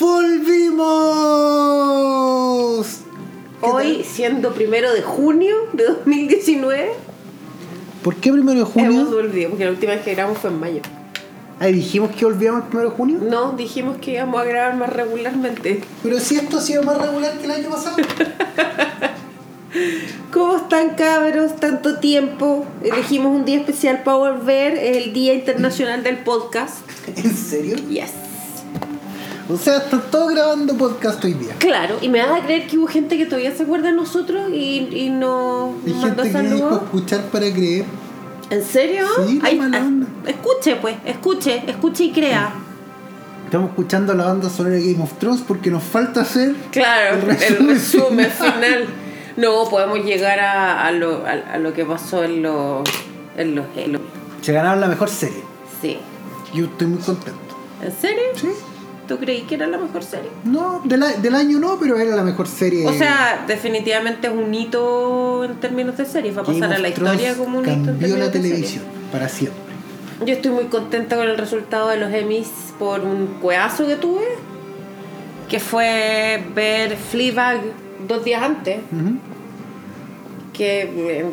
¡Volvimos! Hoy, siendo primero de junio de 2019, ¿Por qué primero de hemos junio? volvido, porque la última vez que grabamos fue en mayo. Ahí dijimos que volvíamos el primero de junio. No, dijimos que íbamos a grabar más regularmente. Pero si esto ha sido más regular que el año pasado. ¿Cómo están cabros? Tanto tiempo. Elegimos un día especial para volver, es el Día Internacional del Podcast. ¿En serio? Yes. O sea, están todos grabando podcast hoy día. Claro, y me vas a creer que hubo gente que todavía se acuerda de nosotros y, y no Hay mandó gente que dijo escuchar para creer. ¿En serio? Sí, la mala ah, escuche pues, escuche, escuche y crea. Estamos escuchando la banda sonora de Game of Thrones porque nos falta hacer. Claro, El el resumen resumen, final. final. No, podemos llegar a, a lo, a, a lo que pasó en los... En los en los- Se ganaron la mejor serie. sí. Yo estoy muy contento. ¿En serio? ¿Sí? ¿Tú creí que era la mejor serie? No, del, año no, pero era la mejor serie. O sea, definitivamente es un hito en términos de series. Va a Game pasar a la historia como un hito en cambió la televisión para siempre. Yo estoy muy contenta con el resultado de los Emmys por un cueazo que tuve, que fue ver Fleabag dos días antes, que eh,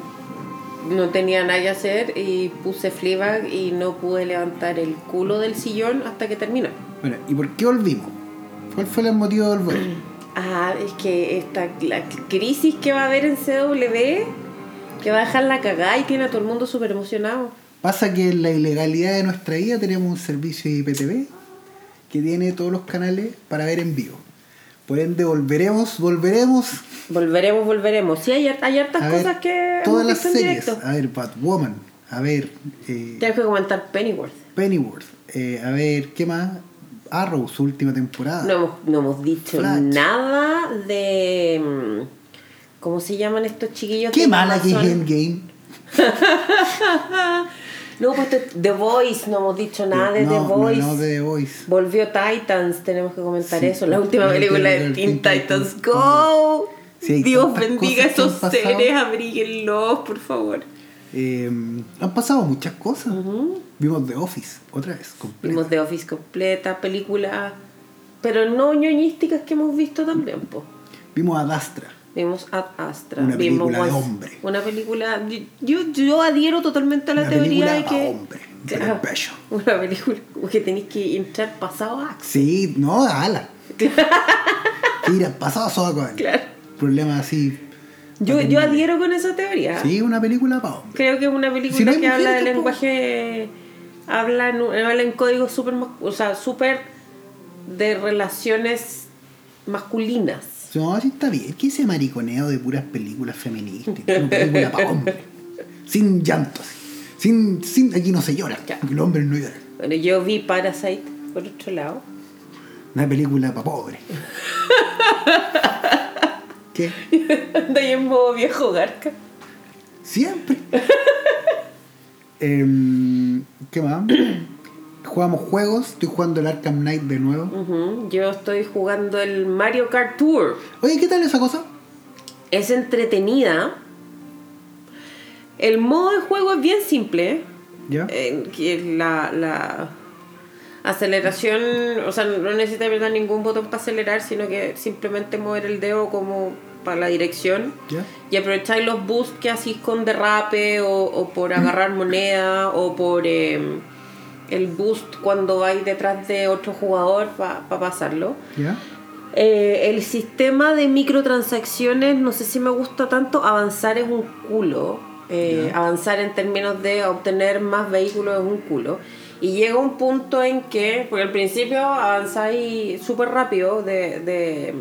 no tenía nada que hacer y puse Fleabag y no pude levantar el culo del sillón hasta que terminó. Bueno, ¿y por qué volvimos? ¿Cuál fue el motivo del volver? Ah, es que esta la crisis que va a haber en CW, que va a dejar la cagada y tiene a todo el mundo súper emocionado. Pasa que en la ilegalidad de nuestra vida tenemos un servicio de IPTV que tiene todos los canales para ver en vivo. Por ende, volveremos, volveremos Volveremos, volveremos. Sí, hay, hay hartas a ver cosas que todas hemos las en series. directo. A ver Batwoman, a ver eh, Tienes que comentar Pennyworth. Pennyworth, eh, a ver, ¿qué más? Arrow, su última temporada. No hemos, no hemos dicho Flash. nada de. mm, ¿Cómo se llaman estos chiquillos? Qué mala que es? Endgame. No, pues The Voice, no hemos dicho nada de no, The no, Voice. no de The Voice. Volvió Titans, tenemos que comentar Sí, eso. La última la película de Teen Titans Go. Sí, Dios bendiga han esos seres, abríguenlos, por favor. Eh, han pasado muchas cosas. Vimos The Office otra vez. completa. Vimos The Office completa, película, pero no ñoñísticas que hemos visto también, pues. Vimos a Dastra. Vimos Ad Astra. Una vimos película de hombre. Una película. Yo, yo adhiero totalmente a la Una teoría de que. hombre, Claro, una película que tenéis que entrar pasado a Sí, no, ala. Mira, pasado soda con Claro. Problemas así. Yo, yo adhiero con esa teoría. Sí, una película para hombre. Creo que es una película Si no que habla mujeres, de tampoco. lenguaje. Habla en, habla en códigos súper. O sea, súper de relaciones masculinas. No, sí está bien. ¿Qué ese mariconeo de puras películas feministas? Una película para hombre. Sin llantos. Sin, sin, aquí no se llora. Ya. Porque los hombres no lloran. Bueno, yo vi Parasite por otro lado. Una película para pobre. ¿Qué? Anda ahí en modo viejo garca. Siempre. Em, ¿Qué más? Jugamos juegos. Estoy jugando el Arkham Knight de nuevo. Yo estoy jugando el Mario Kart Tour. Oye, ¿qué tal esa cosa? Es entretenida. El modo de juego es bien simple. ¿Ya? eh, la, la aceleración, o sea, no necesita apretar ningún botón para acelerar, sino que simplemente mover el dedo como para la dirección. ¿Ya? Y aprovecháis los boosts que hacís con derrape o, o por agarrar moneda o por eh, el boost cuando vais detrás de otro jugador para pasarlo. ¿Ya? Eh, el sistema de microtransacciones no sé si me gusta tanto. Avanzar es un culo. Eh, avanzar en términos de obtener más vehículos es un culo. Y llega un punto en que, porque al principio avanzáis súper rápido de, de,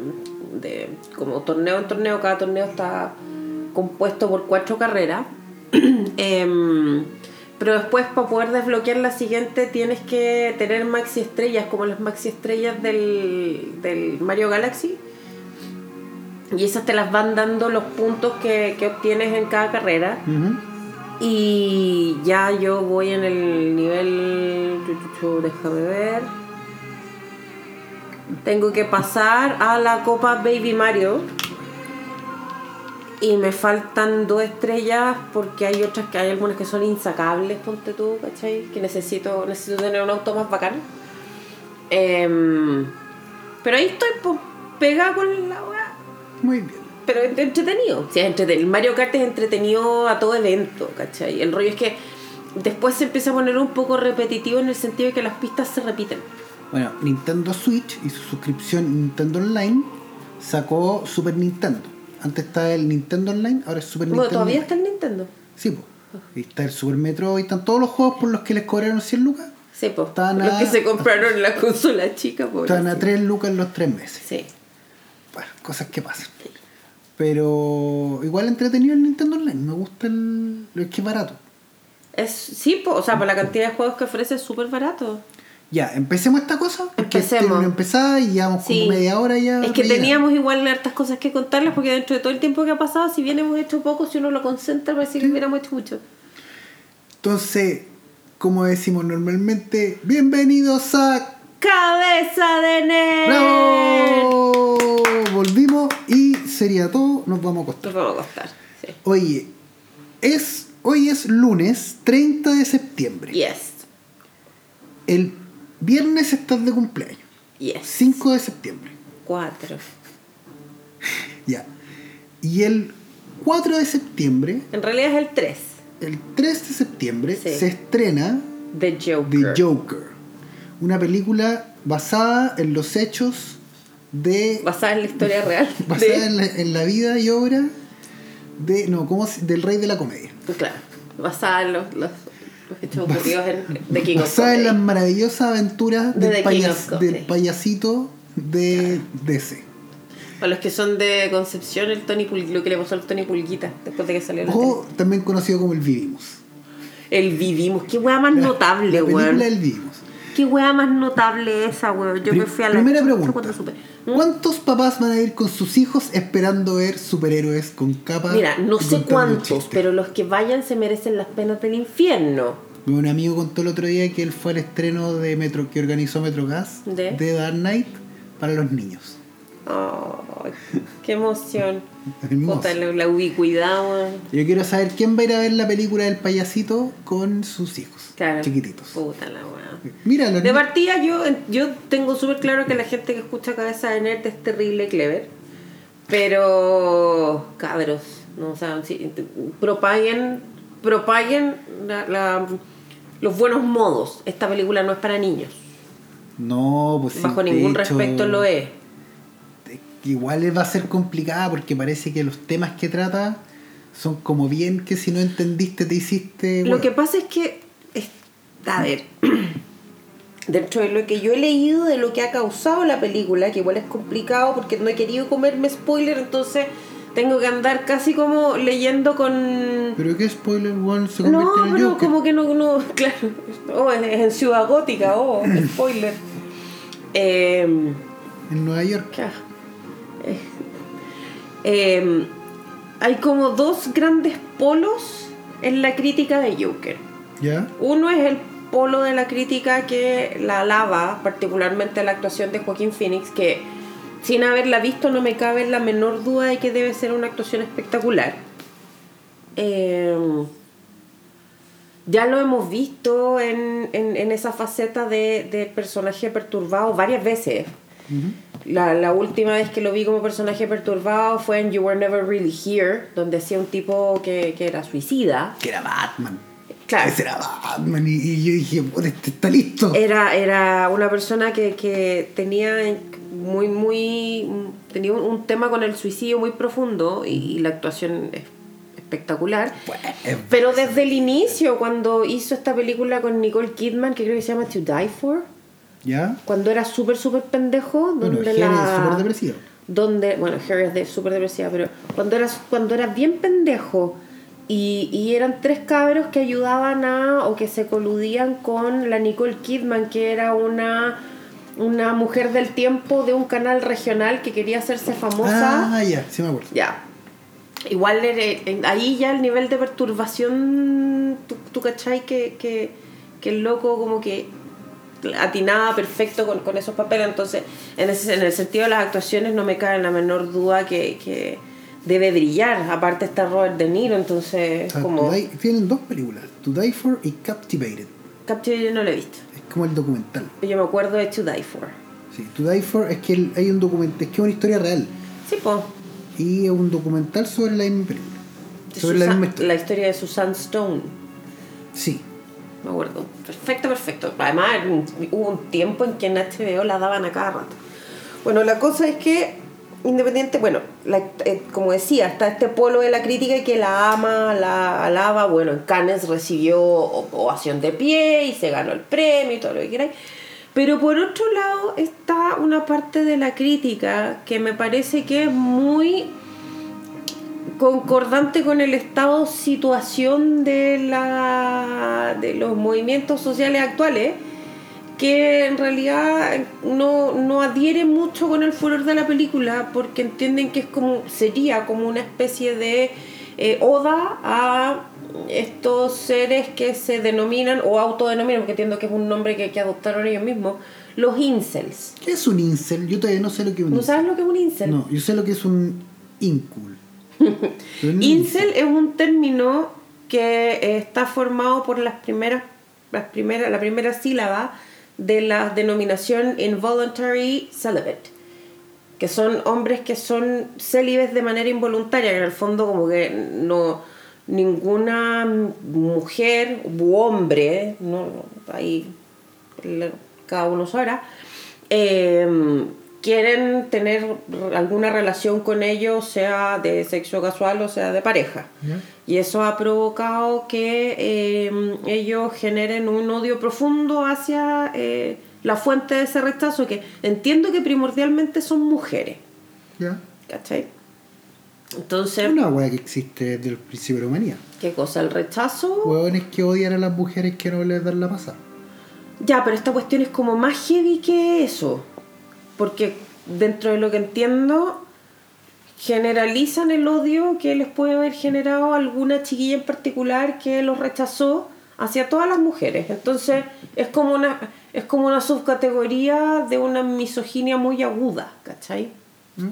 de como torneo en torneo, cada torneo está compuesto por cuatro carreras. Em, pero después para poder desbloquear la siguiente tienes que tener maxi estrellas, como las maxi estrellas del, del Mario Galaxy. Y esas te las van dando los puntos que, que obtienes en cada carrera. Y ya yo voy en el nivel. Déjame ver. Tengo que pasar a la Copa Baby Mario. Y me faltan dos estrellas porque hay otras que hay algunas que son insacables, ponte tú, ¿cachai? Que necesito, necesito tener un auto más bacán. Em, Pero ahí estoy po, pegada con la weá. Muy bien. Pero entretenido. Sí, es entretenido. El Mario Kart es entretenido a todo evento, ¿cachai? El rollo es que después se empieza a poner un poco repetitivo en el sentido de que las pistas se repiten. Bueno, Nintendo Switch y su suscripción Nintendo Online sacó Super Nintendo. Antes estaba el Nintendo Online, ahora es Super Bueno, Nintendo. todavía Online. está el Nintendo. Sí, pues. Está el Super Metroid, están todos los juegos por los que les cobraron 100 lucas. Sí, pues. Están Los que se compraron en la consola chica, pues. Están a 3 lucas los 3 meses. Sí. Bueno, cosas que pasan. Pero igual entretenido el Nintendo Online. Me gusta el. Es que es barato. Es, sí, po, o sea, por la cantidad de juegos que ofrece es súper barato. Ya, empecemos esta cosa. Porque Empecemos. tiene una empezada y llevamos Sí. como media hora ya. Es que teníamos igual hartas cosas que contarles porque dentro de todo el tiempo que ha pasado, si bien hemos hecho poco, si uno lo concentra, parece que hubiéramos hecho mucho. Entonces, como decimos normalmente, bienvenidos a ¡Cabeza de nerd! ¡Bravo! Volvimos y sería todo, nos vamos a acostar. Nos vamos a acostar. Sí. Oye, es, hoy es lunes 30 de septiembre. Yes. El viernes estás de cumpleaños, Yes. 5 de septiembre. Cuatro. Ya. Y el 4 de septiembre, En realidad es el 3. el 3 de septiembre, Sí. se estrena The Joker. The Joker. Una película basada en los hechos de. Basada en la historia real. basada de- en, la, en la vida y obra de. No, ¿cómo del rey de la comedia. Claro. Basada en los, los, los hechos ocurridos en The King of basada en las Comedy. maravillosas aventuras De del, payas- Comedy. payasito de DC. Para los que son de Concepción, el Tony Pul- lo que le pasó al Tony Pulguita después de que salió O también conocido como El Vivimos. El Vivimos. Qué weá más La- notable, weón. El Vivimos. Qué weá más notable esa, weón. Yo me fui a la primera pregunta. cuando supe. ¿Mm? ¿Cuántos papás van a ir con sus hijos esperando ver superhéroes con capa? Mira, no sé cuántos, pero los que vayan se merecen las penas del infierno. Un amigo contó el otro día que él fue al estreno de Metro que organizó Metrogas ¿De? Dark Knight para los niños. Ay, qué emoción. Puta, la, la ubicuidad. Yo quiero saber quién va a ir a ver la película del payasito con sus hijos Claro. chiquititos. Puta la. Mira, De partida yo, yo tengo súper claro que la gente que escucha Cabeza de Nerd es terrible clever. Pero, cabros, no, o sea, sí, propaguen, propaguen la- la- los buenos modos. Esta película no es para niños. no, pues sí, Bajo ningún hecho, respecto lo es. Igual va a ser complicada porque parece que los temas que trata son como bien que si no entendiste te hiciste. Lo que pasa es que, es- a ver, dentro de lo que yo he leído de lo que ha causado la película, que igual es complicado porque no he querido comerme spoiler, entonces tengo que andar casi como leyendo con... Pero qué spoiler, one se No, en el pero Joker. como que no, no, claro, oh, es, en Ciudad Gótica, oh, spoiler. Eh, En Nueva York. Eh, eh, hay como dos grandes polos en la crítica de Joker. ¿Ya? Uno es el polo de la crítica que la alaba, particularmente la actuación de Joaquín Phoenix, que sin haberla visto no me cabe la menor duda de que debe ser una actuación espectacular. Eh, ya lo hemos visto en, en- en esa faceta de, de personaje perturbado varias veces. La, la última vez que lo vi como personaje perturbado fue en You Were Never Really Here, donde hacía un tipo que, que era suicida. Que era Batman. Claro. Ese era Batman. Y, y yo dije, "Puta, este está listo. Era, era una persona que, que tenía muy, muy. tenía un, un tema con el suicidio muy profundo y, y la actuación es espectacular. Pues, es- Pero desde el inicio, cuando hizo esta película con Nicole Kidman, que creo que se llama To Die For, ¿Ya? cuando era súper, súper pendejo, Bueno, donde Harry la. es súper depresivo. donde, bueno, Harry es de, súper depresiva, pero cuando eras, cuando eras bien pendejo y, y eran tres cabros que ayudaban a, o que se coludían con la Nicole Kidman, que era una, una mujer del tiempo de un canal regional que quería hacerse famosa. Ah, ya, sí me acuerdo. Ya. Igual ahí ya el nivel de perturbación, tú, tú cachai que, que, que el loco como que atinaba perfecto con, con esos papeles. Entonces, en, ese, en el sentido de las actuaciones no me cabe la menor duda que, que debe brillar. Aparte está Robert De Niro, entonces como... Die- tienen dos películas, To Die For y Captivated. Captivated no lo he visto. Es como el documental. Yo me acuerdo de To Die For. Sí, To Die For es que el- hay un documento, es que es una historia real. Sí, pues. Y es un documental sobre la misma película. Sobre la misma historia. la historia de Susan Stone. Sí. Me acuerdo. Perfecto, perfecto. Además, hubo un tiempo en que en HBO la daban a cada rato. Bueno, la cosa es que, independiente, bueno, eh, como decía, está este polo de la crítica que la ama, la alaba. Bueno, en Cannes recibió ovación de pie y se ganó el premio y todo lo que queráis. Pero por otro lado está una parte de la crítica que me parece que es muy concordante con el estado situación de la de los movimientos sociales actuales que en realidad no, no adhiere mucho con el furor de la película porque entienden que es como sería como una especie de eh, oda a estos seres que se denominan o autodenominan porque entiendo que es un nombre que, que adoptaron ellos mismos los incels ¿Qué es un incel? Yo todavía no sé lo que es un ¿no incel. sabes lo que es un incel? No, yo sé lo que es un incul. Un Incel es un término que está formado por las primeras, las primeras, la primera sílaba de la denominación involuntary celibate, que son hombres que son célibes de manera involuntaria, que en el fondo como que no ninguna mujer u hombre, no, ahí cada uno sabrá, eh, quieren tener alguna relación con ellos, sea de sexo casual o sea de pareja. Y eso ha provocado que eh, ellos generen un odio profundo hacia eh, la fuente de ese rechazo, que entiendo que primordialmente son mujeres. ¿Ya? ¿Cachai? Es Entonces, una weá que existe desde el principio de la humanidad. ¿qué cosa? El rechazo. Hueones que odian a las mujeres que no les dan la pasada. Ya, pero esta cuestión es como más heavy que eso. Porque dentro de lo que entiendo, generalizan el odio que les puede haber generado alguna chiquilla en particular que los rechazó hacia todas las mujeres. Entonces, es como una, es como una subcategoría de una misoginia muy aguda, ¿cachai? ¿Mm?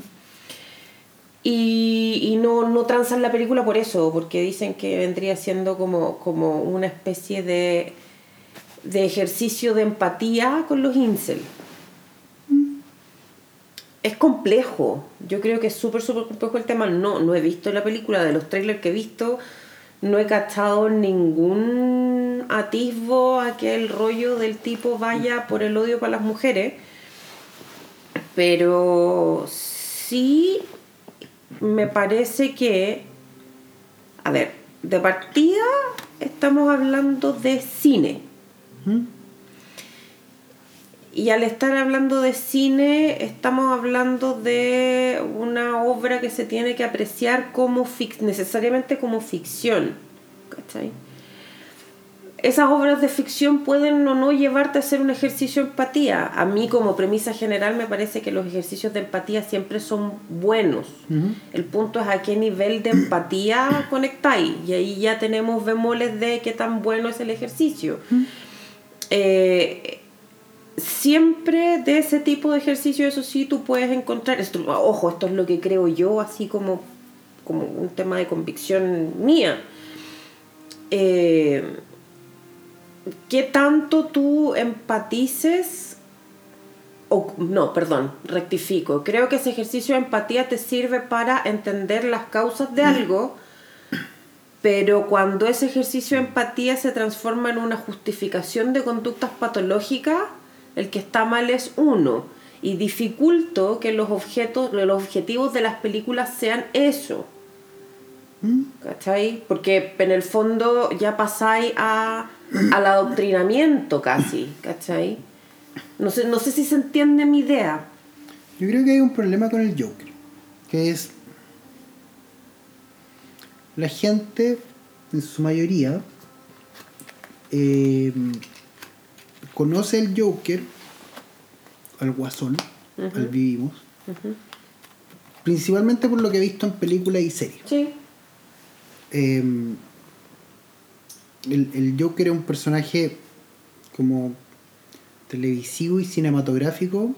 Y, y no, no transan la película por eso, porque dicen que vendría siendo como, como una especie de, de ejercicio de empatía con los incel. Es complejo, yo creo que es súper, súper complejo el tema. No, no he visto la película, de los trailers que he visto, no he cachado ningún atisbo a que el rollo del tipo vaya por el odio para las mujeres. Pero sí me parece que, a ver, de partida estamos hablando de cine. Y al estar hablando de cine, estamos hablando de una obra que se tiene que apreciar como fic- necesariamente como ficción. ¿Cachai? Esas obras de ficción pueden o no llevarte a hacer un ejercicio de empatía. A mí como premisa general me parece que los ejercicios de empatía siempre son buenos. El punto es a qué nivel de empatía conectáis. Y ahí ya tenemos bemoles de qué tan bueno es el ejercicio. Eh, siempre de ese tipo de ejercicio, eso sí, tú puedes encontrar, esto, ojo, esto es lo que creo yo, así como, como un tema de convicción mía. Eh, ¿Qué tanto tú empatices? O, no, perdón, rectifico. Creo que ese ejercicio de empatía te sirve para entender las causas de algo, pero cuando ese ejercicio de empatía se transforma en una justificación de conductas patológicas, el que está mal es uno. Y dificulto que los objetos, los objetivos de las películas sean eso. ¿Mm? ¿Cachai? Porque en el fondo ya pasáis a, al adoctrinamiento casi, ¿cachai? No sé, no sé si se entiende mi idea. Yo creo que hay un problema con el Joker, que es la gente, en su mayoría, eh, conoce el Joker, al Guasón, al Vivimos, principalmente por lo que he visto en películas y series. Sí. Eh, el, el Joker es un personaje como televisivo y cinematográfico,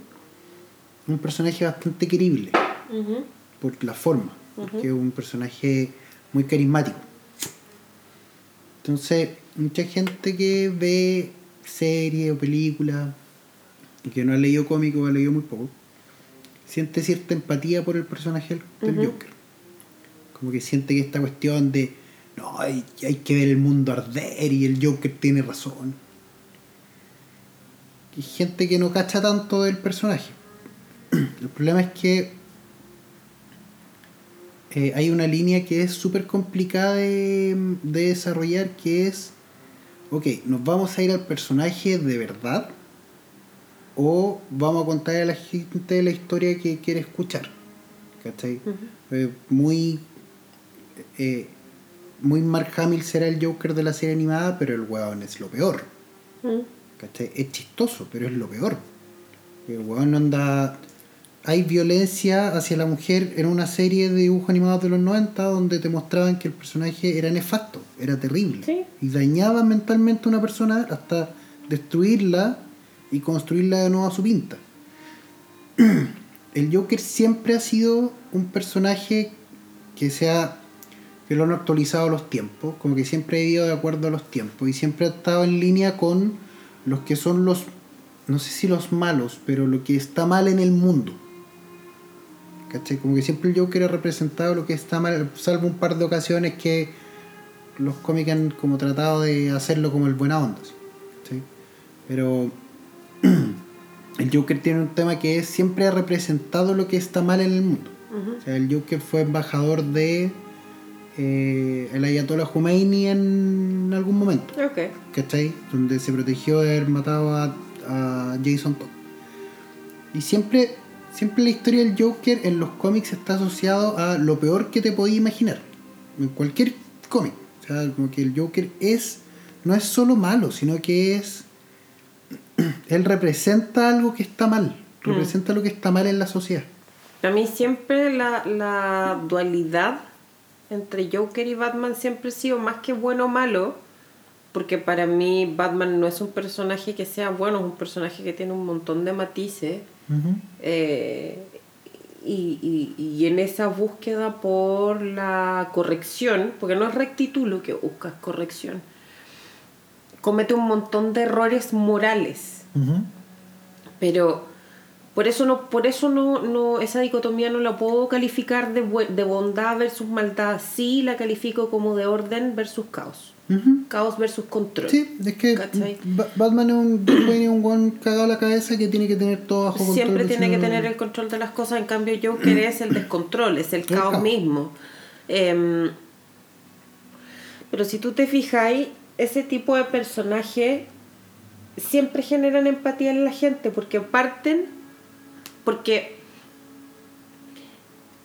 un personaje bastante querible por la forma, porque es un personaje muy carismático. Entonces, mucha gente que ve series o películas y que no ha leído cómico o ha leído muy poco, siente cierta empatía por el personaje del Joker. Como que siente que esta cuestión de, no, hay, hay que ver el mundo arder y el Joker tiene razón. Y gente que no cacha tanto del personaje. El problema es que eh, hay una línea que es súper complicada de, de desarrollar, que es, ok, ¿nos vamos a ir al personaje de verdad? ¿O vamos a contar a la gente la historia que quiere escuchar? ¿Cachai? Eh, muy... eh, muy Mark Hamill será el Joker de la serie animada, pero el weón es lo peor. ¿Cachai? Es chistoso, pero es lo peor. El weón anda... Hay violencia hacia la mujer en una serie de dibujos animados de los 90 donde te mostraban que el personaje era nefasto, era terrible. Sí. Y dañaba mentalmente a una persona hasta destruirla y construirla de nuevo a su pinta. El Joker siempre ha sido un personaje que sea que lo han actualizado a los tiempos, como que siempre ha ido de acuerdo a los tiempos y siempre ha estado en línea con los que son los, no sé si los malos, pero lo que está mal en el mundo. ¿Cachai? Como que siempre el Joker ha representado lo que está mal, salvo un par de ocasiones que los cómics han como tratado de hacerlo como el buena onda. ¿sí? Pero el Joker tiene un tema que es siempre ha representado lo que está mal en el mundo. O sea, el Joker fue embajador de eh, el Ayatollah Khomeini en algún momento. Ok. ¿cachai? Donde se protegió de haber matado a, a Jason Todd. Y siempre, siempre la historia del Joker en los cómics está asociado a lo peor que te podías imaginar. En cualquier cómic. O sea, como que el Joker es, no es solo malo, sino que es, él representa algo que está mal. Representa lo que está mal en la sociedad. A mí siempre la, la dualidad entre Joker y Batman siempre ha sido más que bueno o malo, porque para mí Batman no es un personaje que sea bueno, es un personaje que tiene un montón de matices. Eh, y, y, y en esa búsqueda por la corrección, porque no es rectitud lo que buscas, corrección, comete un montón de errores morales. Ujú. Pero por eso no, por eso no, no, esa dicotomía no la puedo calificar de, de bondad versus maldad. Sí la califico como de orden versus caos. Caos versus control. Sí, es que Batman es un, es un guan cagado a la cabeza que tiene que tener todo bajo control. Siempre si tiene que tener el control de las cosas, en cambio Joker es el descontrol, es el El caos caos. mismo. Em, pero si tú te fijáis, ese tipo de personaje siempre generan empatía en la gente, porque parten, porque,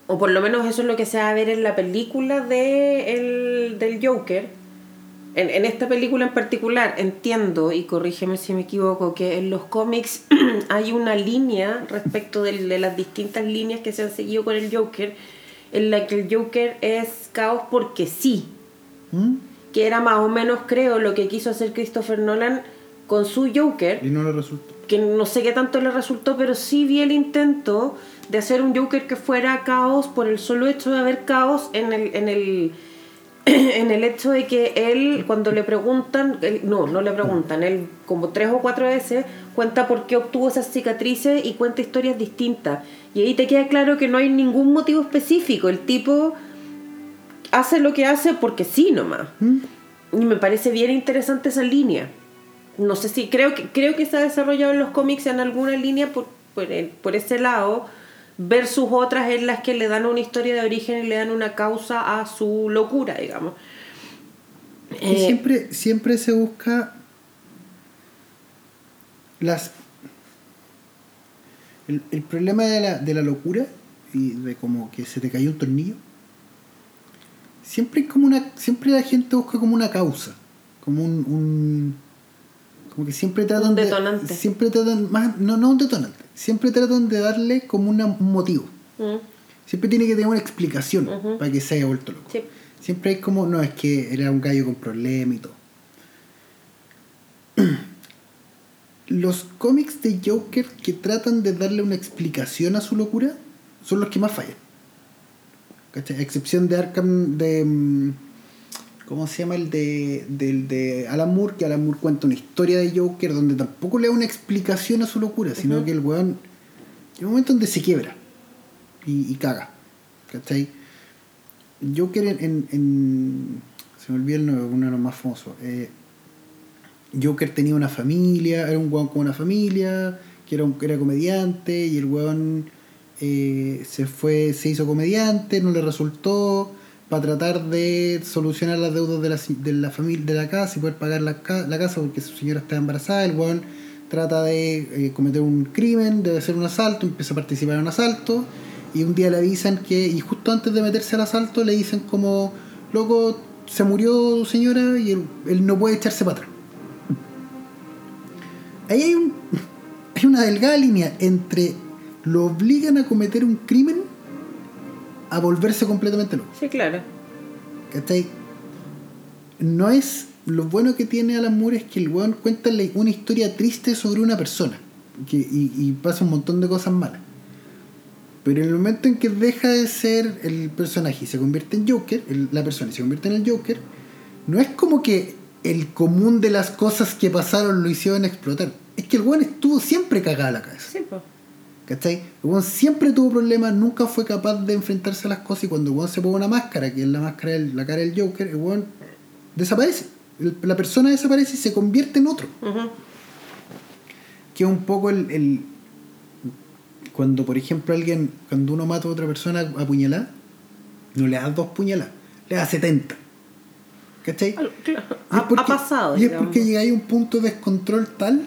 o por lo menos eso es lo que se va a ver en la película de el, del Joker, en, en esta película en particular entiendo, y corrígeme si me equivoco, que en los cómics hay una línea respecto del- de, las distintas líneas que se han seguido con el Joker, en la que el Joker es caos porque sí, ¿Mm? que era más o menos, creo, lo que quiso hacer Christopher Nolan con su Joker, Y no le resultó. que no sé qué tanto le resultó, pero sí vi el intento de hacer un Joker que fuera caos por el solo hecho de haber caos en el, en el, en el hecho de que él, cuando le preguntan, él- no, no le preguntan, él como tres o cuatro veces cuenta por qué obtuvo esas cicatrices y cuenta historias distintas. Y ahí te queda claro que no hay ningún motivo específico, el tipo hace lo que hace porque sí nomás. ¿Mm? Y me parece bien interesante esa línea. No sé si creo que creo que se ha desarrollado en los cómics en alguna línea por, por, el- por ese lado versus otras en las que le dan una historia de origen y le dan una causa a su locura, digamos. Y Eh, siempre, siempre se busca las el, el problema de la, de la locura y de como que se te cayó un tornillo siempre como una siempre la gente busca como una causa como un, un como que siempre tratan Un de detonante. siempre tratan más no no un detonante siempre tratan de darle como una- un motivo mm, siempre tiene que tener una explicación para que se haya vuelto loco sí. Siempre hay como, no, es que era un gallo con problemas y todo. Los cómics de Joker que tratan de darle una explicación a su locura son los que más fallan. ¿Cachai? A excepción de Arkham, de... ¿Cómo se llama el de, del de Alan Moore? Que Alan Moore cuenta una historia de Joker donde tampoco le da una explicación a su locura, sino que el weón. Hay un momento donde se quiebra y, y caga. ¿Cachai? Joker en, en, en- Se me olvidó el nombre, uno de los más famosos. Eh, Joker tenía una familia, era un weón con una familia, que era, un, que era comediante, y el weón eh, se fue, se hizo comediante, no le resultó, para tratar de solucionar las deudas de la, de la familia, de la casa y poder pagar la, la casa porque su señora está embarazada, el weón trata de eh, cometer un crimen, de hacer un asalto, empieza a participar en un asalto, y un día le avisan que, y justo antes de meterse al asalto, le dicen como, loco, se murió señora y él, él no puede echarse para atrás. Ahí hay, un, hay una delgada línea entre lo obligan a cometer un crimen a volverse completamente loco. Sí, claro. ¿Cachai? No es. Lo bueno que tiene Alan Moore es que el weón cuenta una historia triste sobre una persona. Que, y, y pasa un montón de cosas malas. Pero en el momento en que deja de ser el personaje y se convierte en Joker, el- la persona y se convierte en el Joker, no es como que el común de las cosas que pasaron lo hicieron explotar. Es que el weón estuvo siempre cagado a la cabeza. Sí, pues. ¿Cachai? El siempre tuvo problemas, nunca fue capaz de enfrentarse a las cosas y cuando el se pone una máscara, que es la máscara, la cara del Joker, el weón desaparece. La persona desaparece y se convierte en otro. Que es un poco el, el- Cuando, por ejemplo, alguien, cuando uno mata a otra persona a puñalada, no le das dos puñaladas, le das 70. ¿Cachai? Claro. Ha, porque- ha pasado. Y es digamos. porque llegáis a un punto de descontrol tal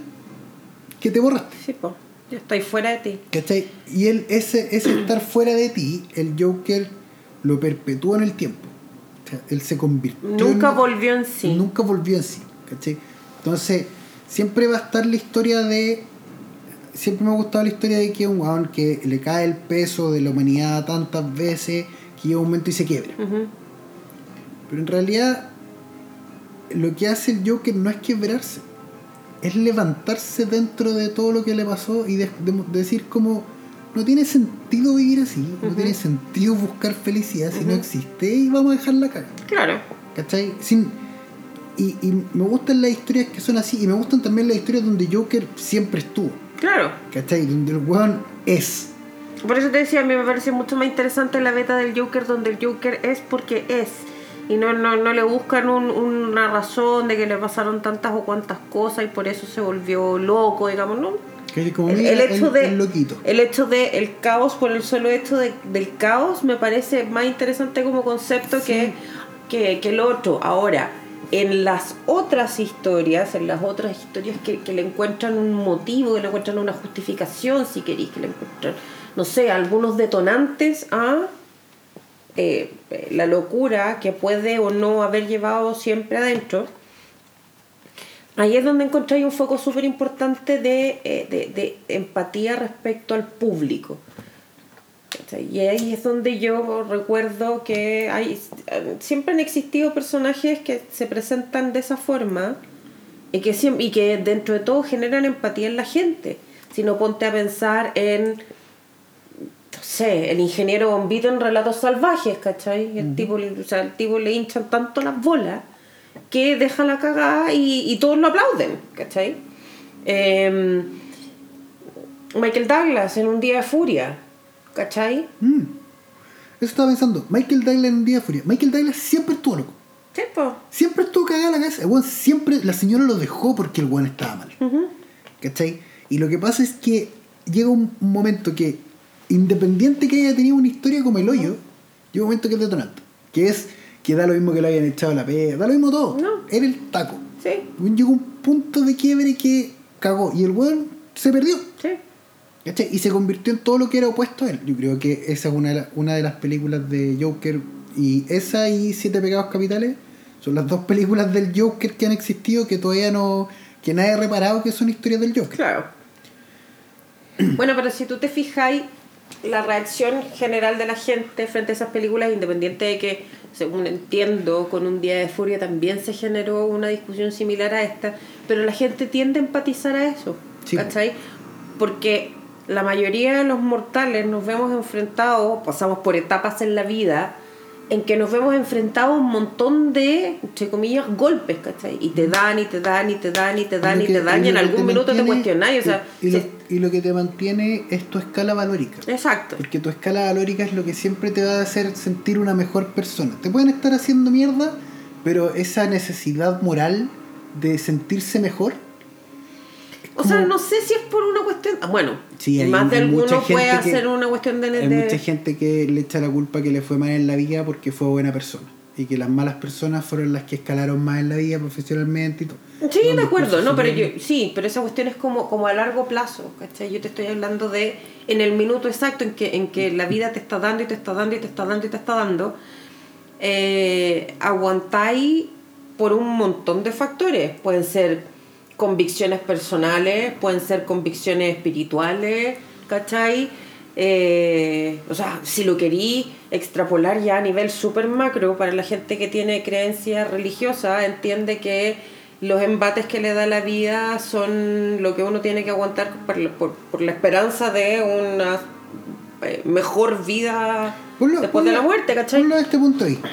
que te borraste. Sí, pues. Yo estoy fuera de ti. ¿Cachai? Y él, ese, ese estar fuera de ti, el Joker lo perpetuó en el tiempo. O sea, él se convirtió. Nunca en- volvió en sí. Nunca volvió en sí. ¿Cachai? Entonces, siempre va a estar la historia de. Siempre me ha gustado la historia de que un weón que le cae el peso de la humanidad tantas veces que llega un momento y se quiebra. Ujú. Pero en realidad, lo que hace el Joker no es quebrarse, es levantarse dentro de todo lo que le pasó y de, de- de decir como no tiene sentido vivir así, no tiene sentido buscar felicidad si no existe y vamos a dejarla cagar. Claro. ¿Cachai? Sin, y, y me gustan las historias que son así y me gustan también las historias donde Joker siempre estuvo, Claro. ¿cachai? Donde el weón es. Por eso te decía, a mí me parece mucho más interesante la beta del Joker, donde el Joker es porque es. Y no, no, no le buscan un- una razón de que le pasaron tantas o cuantas cosas y por eso se volvió loco, digamos, ¿no? Que como El, hecho el- de el loquito. el hecho de el caos por el solo hecho de- del caos me parece más interesante como concepto que, que, que el otro ahora en las otras historias en las otras historias que, que le encuentran un motivo que le encuentran una justificación si queréis que le encuentran no sé algunos detonantes a eh, la locura que puede o no haber llevado siempre adentro Ahí es donde encontráis un foco súper importante de, eh, de, de empatía respecto al público. Y ahí es donde yo recuerdo que hay siempre han existido personajes que se presentan de esa forma y que, y que dentro de todo generan empatía en la gente. Si no ponte a pensar en, sé, el ingeniero bombito en Relatos Salvajes, ¿cachai? El, tipo, le- o sea, el tipo le hinchan tanto las bolas que deja la cagada y, y todos lo aplauden, ¿cachai? Em, Michael Douglas en Un Día de Furia, ¿cachai? Mm. Eso estaba pensando. Michael Douglas en un día de furia. Michael Douglas siempre estuvo loco. Sí, po. Siempre estuvo cagada la cabeza. El weón siempre, la señora lo dejó porque el weón estaba mal. Ujú. ¿Cachai? Y lo que pasa es que llega un momento que, independiente que haya tenido una historia como el hoyo, llega un momento que es detonante. Que es que da lo mismo que le hayan echado la pega, da lo mismo todo. No. Era el taco. Sí, Llegó un punto de quiebre que cagó. Y el weón se perdió. sí. ¿Cachai? Y se convirtió en todo lo que era opuesto a él. Yo creo que esa es una de, la- una de las películas de Joker. Y esa y Siete Pecados Capitales son las dos películas del Joker que han existido que todavía no. que nadie ha reparado que son historias del Joker. Claro. Bueno, pero si tú te fijáis, la reacción general de la gente frente a esas películas, independiente de que, según entiendo, con un día de furia también se generó una discusión similar a esta, pero la gente tiende a empatizar a eso. Sí. ¿Cachai? Porque la mayoría de los mortales nos vemos enfrentados, pasamos por etapas en la vida en que nos vemos enfrentados a un montón de, entre comillas, golpes, ¿cachai? Y te dan, y te dan, y te dan, y te dan, y, te dan, y, en algún minuto te cuestionáis, o sea... Y, lo, y, lo, que te mantiene es tu escala valórica. Exacto. Porque tu escala valórica es lo que siempre te va a hacer sentir una mejor persona. Te pueden estar haciendo mierda, pero esa necesidad moral de sentirse mejor o sea, no sé si es por una cuestión. Ah, bueno, más de alguno puede hacer una cuestión de, Hay mucha gente que le echa la culpa que le fue mal en la vida porque fue buena persona. Y que las malas personas fueron las que escalaron más en la vida profesionalmente y todo. Sí, de acuerdo, no, pero yo, sí, pero esa cuestión es como, como a largo plazo, ¿cachai? Yo te estoy hablando de en el minuto exacto en que, en que la vida te está dando y te está dando y te está dando y te está dando, eh, aguantáis por un montón de factores. Pueden ser convicciones personales, pueden ser convicciones espirituales, ¿cachai? Eh, o sea, si lo querí extrapolar ya a nivel súper macro, para la gente que tiene creencia religiosa, entiende que los embates que le da la vida son lo que uno tiene que aguantar por, la esperanza de una eh, mejor vida después de la muerte, ¿cachai? Ponlo este punto de vista.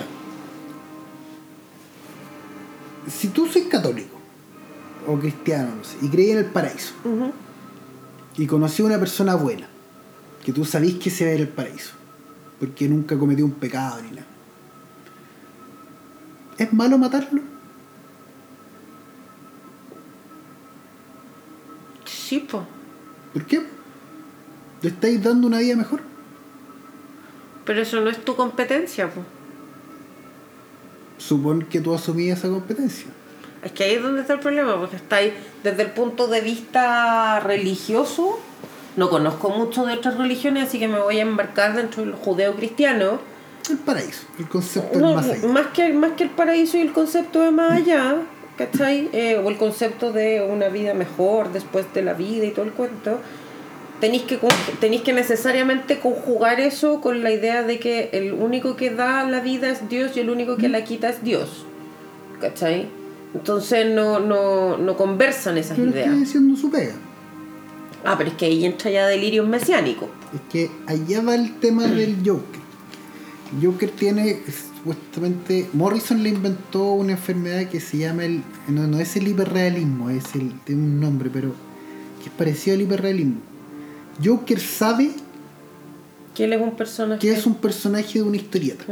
Si tú soy católico, o cristianos y creí en el paraíso. Y conocí a una persona buena, que tú sabís que se ve en el paraíso, porque nunca cometió un pecado ni nada. ¿Es malo matarlo? Sí, po. ¿Por qué? ¿Le estáis dando una vida mejor? Pero eso no es tu competencia, po. Supón que tú asumías esa competencia. Es que ahí es donde está el problema, porque está ahí desde el punto de vista religioso. No conozco mucho de otras religiones, así que me voy a embarcar dentro del judeo cristiano. El paraíso, el concepto no, más allá. Más que, más que el paraíso y el concepto de más allá, ¿cachai? Eh, o el concepto de una vida mejor después de la vida y todo el cuento. Tenéis que, tenéis que necesariamente conjugar eso con la idea de que el único que da la vida es Dios y el único que la quita es Dios. ¿Cachai? Entonces no, no, no conversan esas pero ideas. Está diciendo su pega. Ah, pero es que ahí entra ya delirio mesiánico. Es que allá va el tema del Joker. Joker tiene, supuestamente, Morrison le inventó una enfermedad que se llama el. No, no es el hiperrealismo, es el. tiene un nombre, pero. que es parecido al hiperrealismo. Joker sabe. Que él es un personaje. Que es un personaje de una historieta.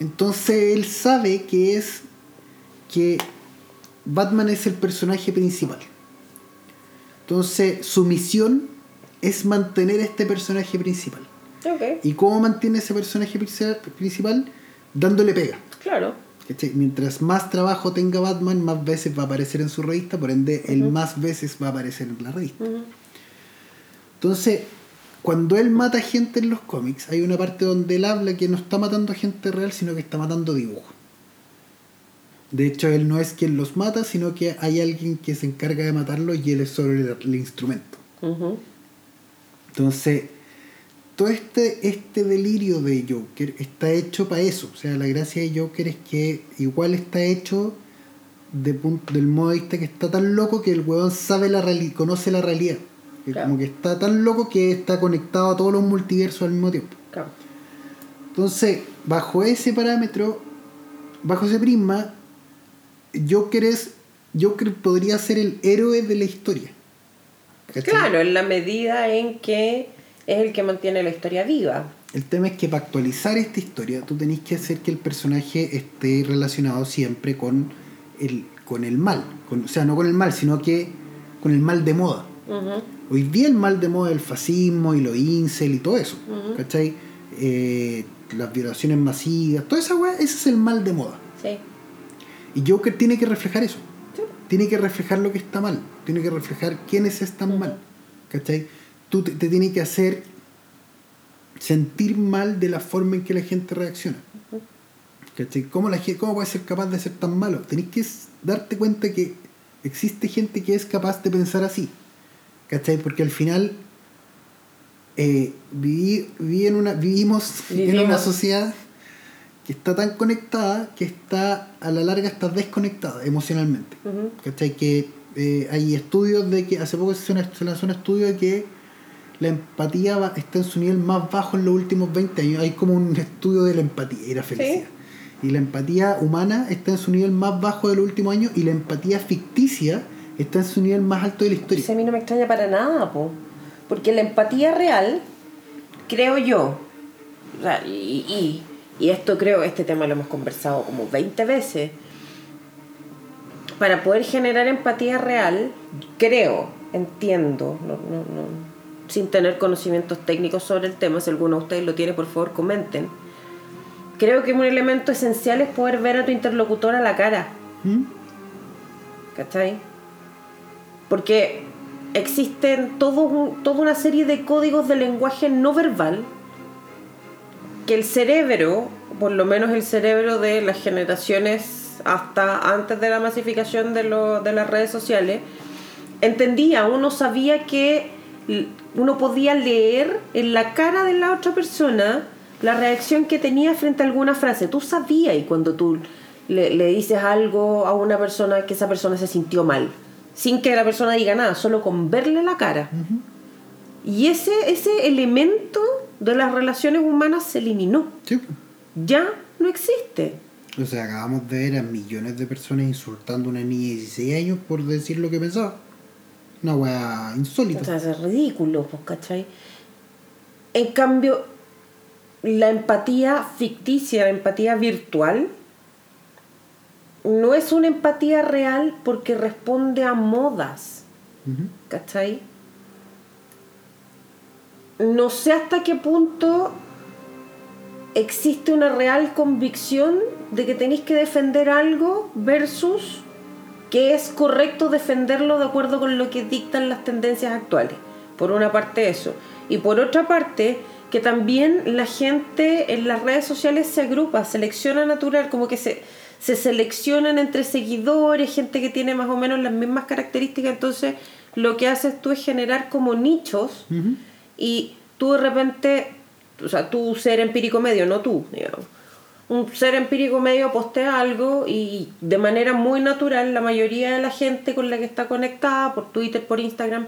Entonces él sabe que es que Batman es el personaje principal. Entonces, su misión es mantener este personaje principal. ¿Y cómo mantiene ese personaje principal? Dándole pega. Claro. Mientras más trabajo tenga Batman, más veces va a aparecer en su revista, por ende, él más veces va a aparecer en la revista. Entonces, cuando él mata gente en los cómics, hay una parte donde él habla que no está matando gente real, sino que está matando dibujos. De hecho, él no es quien los mata, sino que hay alguien que se encarga de matarlos y él es solo el, instrumento. Entonces, todo este, este delirio de Joker está hecho para eso. O sea, la gracia de Joker es que igual está hecho de punto, del modo de vista que está tan loco que el huevón sabe la conoce la realidad. Como que está tan loco que está conectado a todos los multiversos al mismo tiempo. Entonces, bajo ese parámetro, bajo ese prisma, Joker es Joker podría ser el héroe de la historia. Claro, en la medida en que es el que mantiene la historia viva. El tema es que para actualizar esta historia tú tenés que hacer que el personaje esté relacionado siempre con el, con el mal. o sea, no con el mal, sino que con el mal de moda. Hoy día el mal de moda es el fascismo y lo incel y todo eso. ¿Cachai? Eh, las violaciones masivas, toda esa weá, ese es el mal de moda. Sí. Y Joker tiene que reflejar eso. Tiene que reflejar lo que está mal. Tiene que reflejar quiénes están mal. ¿Cachai? Tú te, tienes que hacer sentir mal de la forma en que la gente reacciona. ¿Cachai? ¿Cómo, la, ¿Cómo puedes ser capaz de ser tan malo? Tenés que darte cuenta que existe gente que es capaz de pensar así. ¿Cachai? Porque al final eh, en una, vivimos en una sociedad que está tan conectada que está a la larga está desconectada emocionalmente. Que eh, hay estudios de que hace poco se lanzó un estudio de que la empatía va- está en su nivel más bajo en los últimos 20 años. Hay como un estudio de la empatía y la felicidad. Y la empatía humana está en su nivel más bajo de los últimos años y la empatía ficticia está en su nivel más alto de la historia. Pues a mí no me extraña para nada, po. porque la empatía real, creo yo, y, y, y esto creo, este tema lo hemos conversado como 20 veces, para poder generar empatía real, creo, entiendo, no, no, no, sin tener conocimientos técnicos sobre el tema, si alguno de ustedes lo tiene, por favor comenten. Creo que un elemento esencial es poder ver a tu interlocutor a la cara. ¿Mm? ¿Cachai? Porque existen todo toda una serie de códigos de lenguaje no verbal que el cerebro, por lo menos el cerebro de las generaciones hasta antes de la masificación de, lo- de las redes sociales, entendía, uno sabía que uno podía leer en la cara de la otra persona la reacción que tenía frente a alguna frase. Tú sabías y cuando tú le, le dices algo a una persona que esa persona se sintió mal, sin que la persona diga nada, solo con verle la cara. Y ese, ese elemento de las relaciones humanas se eliminó. Sí. Ya no existe. O sea, acabamos de ver a millones de personas insultando a una niña de 16 años por decir lo que pensaba. Una weá insólita. O sea, es ridículo, pues, ¿cachai? En cambio, la empatía ficticia, la empatía virtual, no es una empatía real porque responde a modas, Ujú. ¿cachai? No sé hasta qué punto existe una real convicción de que tenéis que defender algo versus que es correcto defenderlo de acuerdo con lo que dictan las tendencias actuales. Por una parte eso. Y por otra parte, que también la gente en las redes sociales se agrupa, selecciona natural, como que se, se seleccionan entre seguidores, gente que tiene más o menos las mismas características, entonces lo que haces tú es generar como nichos. Y tú de repente, o sea, tú ser empírico medio, no tú, digamos. Un ser empírico medio postea algo y de manera muy natural la mayoría de la gente con la que está conectada, por Twitter, por Instagram,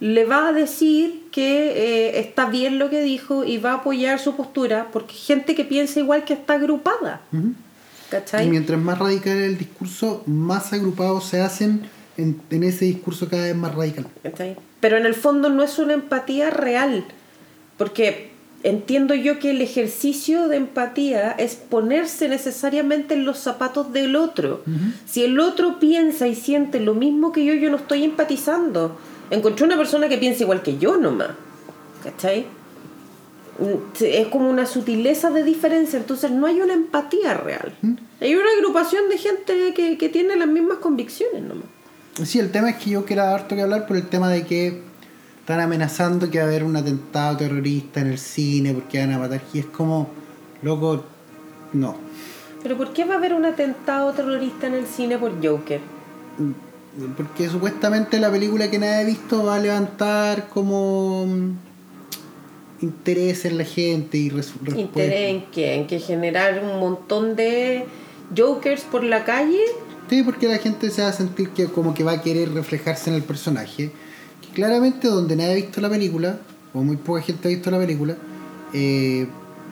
le va a decir que eh, está bien lo que dijo y va a apoyar su postura porque gente que piensa igual que está agrupada. Ujú. Y ¿Cachai? mientras más radical es el discurso, más agrupados se hacen en, en ese discurso cada vez más radical. ¿cachai? Pero en el fondo no es una empatía real, porque entiendo yo que el ejercicio de empatía es ponerse necesariamente en los zapatos del otro. Si el otro piensa y siente lo mismo que yo, yo no estoy empatizando. Encontré una persona que piensa igual que yo nomás. ¿Cachai? Mm, Es como una sutileza de diferencia, entonces no hay una empatía real. Hay una agrupación de gente que, que tiene las mismas convicciones nomás. Sí, el tema es que yo quiero harto que hablar por el tema de que están amenazando que va a haber un atentado terrorista en el cine porque van a matar. Y es como, loco, no. ¿Pero por qué va a haber un atentado terrorista en el cine por Joker? Porque supuestamente la película que nadie ha visto va a levantar como mm, interés en la gente y. ¿Interés en qué? ¿En que generar un montón de Jokers por la calle? Sí, porque la gente se va a sentir que como que va a querer reflejarse en el personaje. Que claramente donde nadie ha visto la película, o muy poca gente ha visto la película, eh,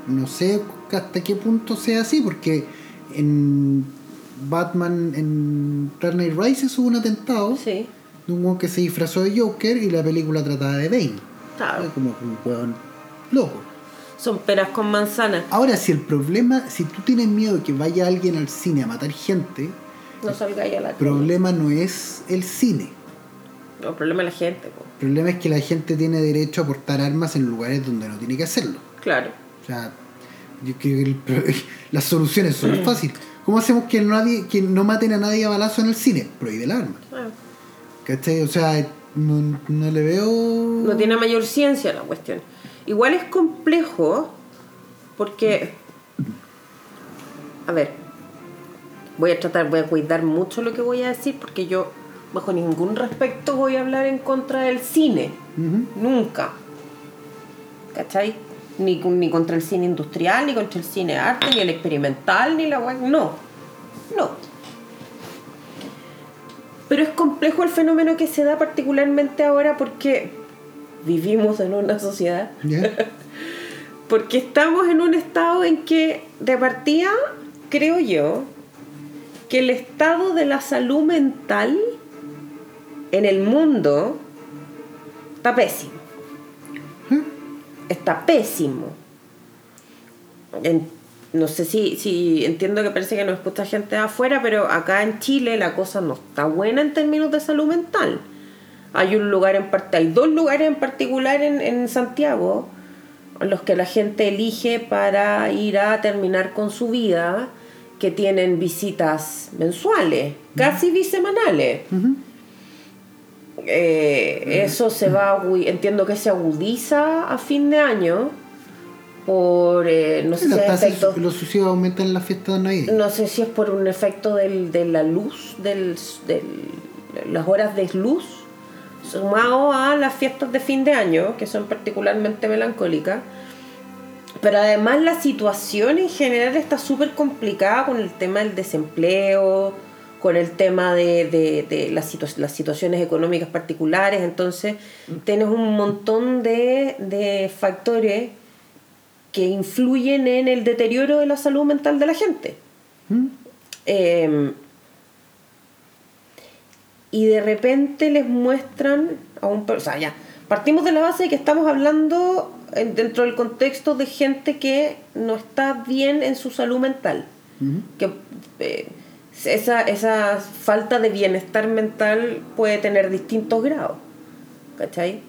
no sé hasta qué punto sea así, porque en Batman, en Dark Knight Rises hubo un atentado Sí, de un que se disfrazó de Joker y la película trataba de Bane. claro. Como un weón loco. Son peras con manzanas. Ahora, si el problema, si tú tienes miedo de que vaya alguien al cine a matar gente, No salgáis a la el problema no es el cine. No, el problema es la gente, po. El problema es que la gente tiene derecho a portar armas en lugares donde no tiene que hacerlo. Claro. O sea, yo creo que el las soluciones son fáciles. ¿Cómo hacemos que nadie, que no maten a nadie a balazo en el cine? Prohíbe el arma. Ah, ¿Cachai? O sea, no, no le veo. No tiene mayor ciencia la cuestión. Igual es complejo porque... A ver, voy a tratar, voy a cuidar mucho lo que voy a decir porque yo bajo ningún respecto voy a hablar en contra del cine. Nunca. ¿Cachai? Ni, con- ni contra el cine industrial, ni contra el cine arte, ni el experimental, ni la wea- No. No. Pero es complejo el fenómeno que se da particularmente ahora porque vivimos en una sociedad. Porque estamos en un estado en que, de partida, creo yo, que el estado de la salud mental en el mundo está pésimo. Está pésimo. no sé si, si entiendo que parece que no escucha gente de afuera, pero acá en Chile la cosa no está buena en términos de salud mental. Hay un lugar en hay dos lugares en particular en, en Santiago los que la gente elige para ir a terminar con su vida, que tienen visitas mensuales, casi bisemanales. Eh, eso se va, entiendo que se agudiza a fin de año por, eh, no sé si efecto, los suicidios aumentan en la fiesta de Navidad. No sé si es por un efecto del, de la luz, del, del, las horas de luz sumado a las fiestas de fin de año, que son particularmente melancólicas. Pero además la situación en general está súper complicada con el tema del desempleo, con el tema de, las, las, situaciones económicas particulares. Entonces, tienes un montón de, factores que influyen en el deterioro de la salud mental de la gente. ¿Mm? Em, y de repente les muestran a un... O sea, ya, partimos de la base de que estamos hablando dentro del contexto de gente que no está bien en su salud mental. Que eh, esa, esa falta de bienestar mental puede tener distintos grados. ¿Cachai?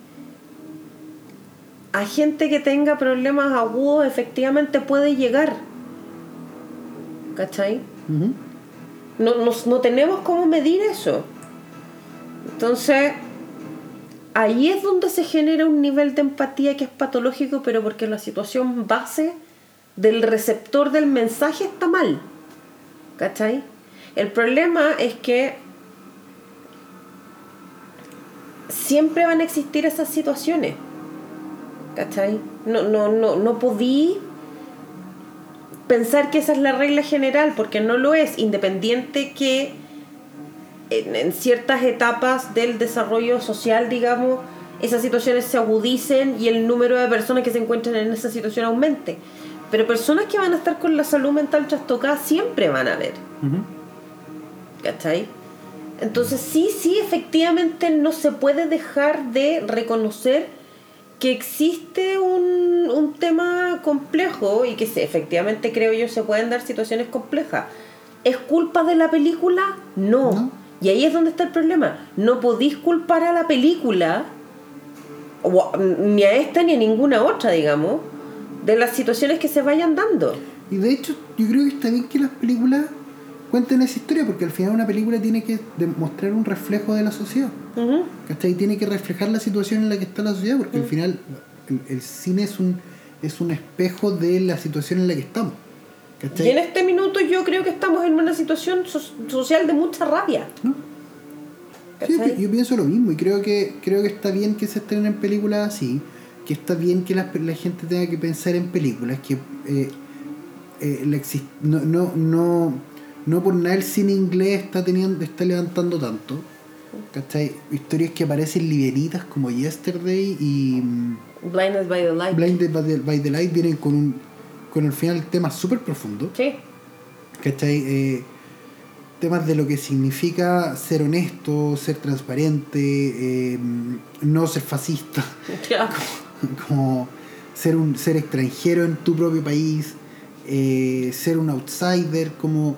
A gente que tenga problemas agudos efectivamente puede llegar. ¿Cachai? no, no tenemos cómo medir eso. Entonces, ahí es donde se genera un nivel de empatía que es patológico, pero porque la situación base del receptor del mensaje está mal. ¿Cachai? El problema es que siempre van a existir esas situaciones. ¿Cachai? No, no, no, no podí pensar que esa es la regla general, porque no lo es, independiente que en, ciertas etapas del desarrollo social, digamos, esas situaciones se agudicen y el número de personas que se encuentran en esa situación aumente. Pero personas que van a estar con la salud mental trastocada siempre van a haber. ¿Cachai? Entonces sí, sí, efectivamente no se puede dejar de reconocer que existe un, un tema complejo y que se, efectivamente creo yo se pueden dar situaciones complejas. ¿Es culpa de la película? ¿No? Y ahí es donde está el problema. No podéis culpar a la película, ni a esta ni a ninguna otra, digamos, de las situaciones que se vayan dando. Y de hecho, yo creo que está bien que las películas cuenten esa historia, porque al final una película tiene que demostrar un reflejo de la sociedad. Uh -huh. Tiene que reflejar la situación en la que está la sociedad, porque al final el, cine es un, es un espejo de la situación en la que estamos. Y en este minuto yo creo que estamos en una situación social de mucha rabia. yo pienso lo mismo y creo que creo que está bien que se estrenen películas así, que está bien que la, gente tenga que pensar en películas, que eh, eh, no, no, no, no por nada el cine inglés está teniendo está levantando tanto. ¿Cachai? Historias que aparecen liberitas como Yesterday y mm, Blinded by the Light. Blinded by the Light vienen con un con el final temas súper profundos. Sí. ¿Cachai? Eh, temas de lo que significa ser honesto, ser transparente, eh, no ser fascista. Como, ser un ser extranjero en tu propio país, eh, ser un outsider, como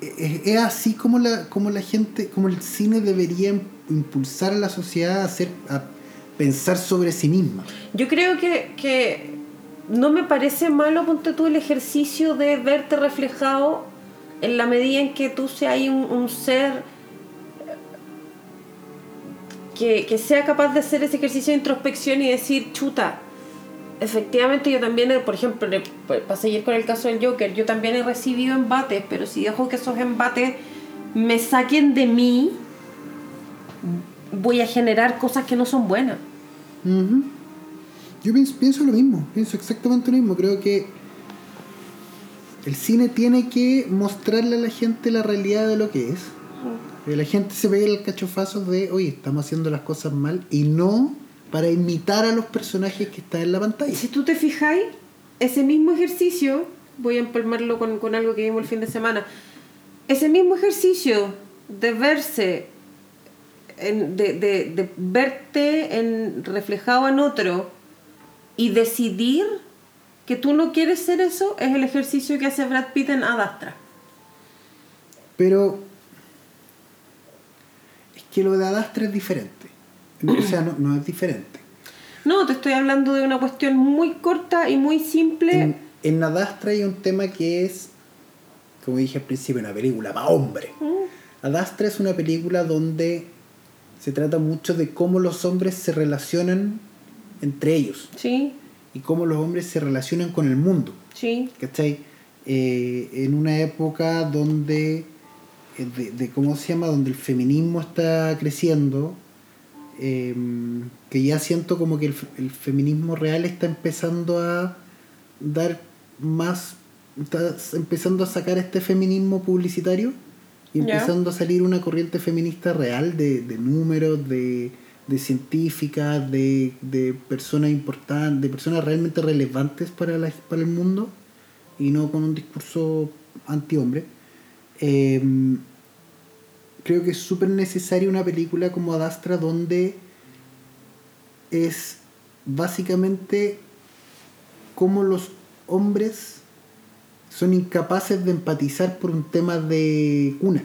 es así como la, como la gente, como el cine debería impulsar a la sociedad a hacer, a pensar sobre sí misma. Yo creo que, que no me parece malo, ponte tú, el ejercicio de verte reflejado en la medida en que tú seas un, un ser que, que, sea capaz de hacer ese ejercicio de introspección y decir, chuta, efectivamente yo también, por ejemplo, para seguir con el caso del Joker, yo también he recibido embates, pero si dejo que esos embates me saquen de mí, voy a generar cosas que no son buenas. Yo pienso, lo mismo, pienso exactamente lo mismo. Creo que el cine tiene que mostrarle a la gente la realidad de lo que es. Que la gente se ve el cachofazo de, oye, estamos haciendo las cosas mal y no para imitar a los personajes que están en la pantalla. Si tú te fijáis, ese mismo ejercicio, voy a empalmarlo con, con algo que vimos el fin de semana, ese mismo ejercicio de verse, en, de, de, de verte en, reflejado en otro y decidir que tú no quieres ser eso, es el ejercicio que hace Brad Pitt en Adastra. Pero es que lo de Adastra es diferente. O sea, no, no es diferente. No, te estoy hablando de una cuestión muy corta y muy simple. En, en Adastra hay un tema que es, como dije al principio, una película para hombre. Mm, Adastra es una película donde se trata mucho de cómo los hombres se relacionan entre ellos. Sí, y cómo los hombres se relacionan con el mundo. sí, ¿Cachai? Eh, en una época donde, eh, de, de cómo se llama, donde el feminismo está creciendo, eh, que ya siento como que el, el feminismo real está empezando a dar más, está empezando a sacar este feminismo publicitario y empezando a salir una corriente feminista real de, de números, de, de científicas, de, de personas importantes, de personas realmente relevantes para, la, para el mundo y no con un discurso anti-hombre. Eh, creo que es súper necesaria una película como Adastra donde es básicamente cómo los hombres son incapaces de empatizar por un tema de cuna,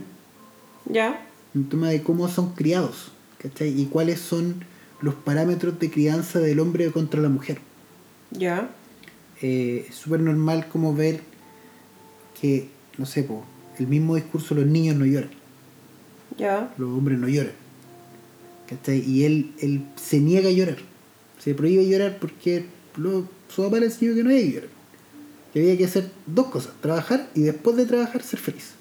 ya, un tema de cómo son criados, ¿cachai? Y cuáles son los parámetros de crianza del hombre contra la mujer. ya, Eh, es súper normal como ver que, no sé, po, el mismo discurso los niños no lloran, ya, los hombres no lloran. ¿Cachai? Y él, él se niega a llorar. Se prohíbe llorar porque lo, su papá le enseñó que no había que llorar. Que había que hacer dos cosas, trabajar y después de trabajar ser feliz.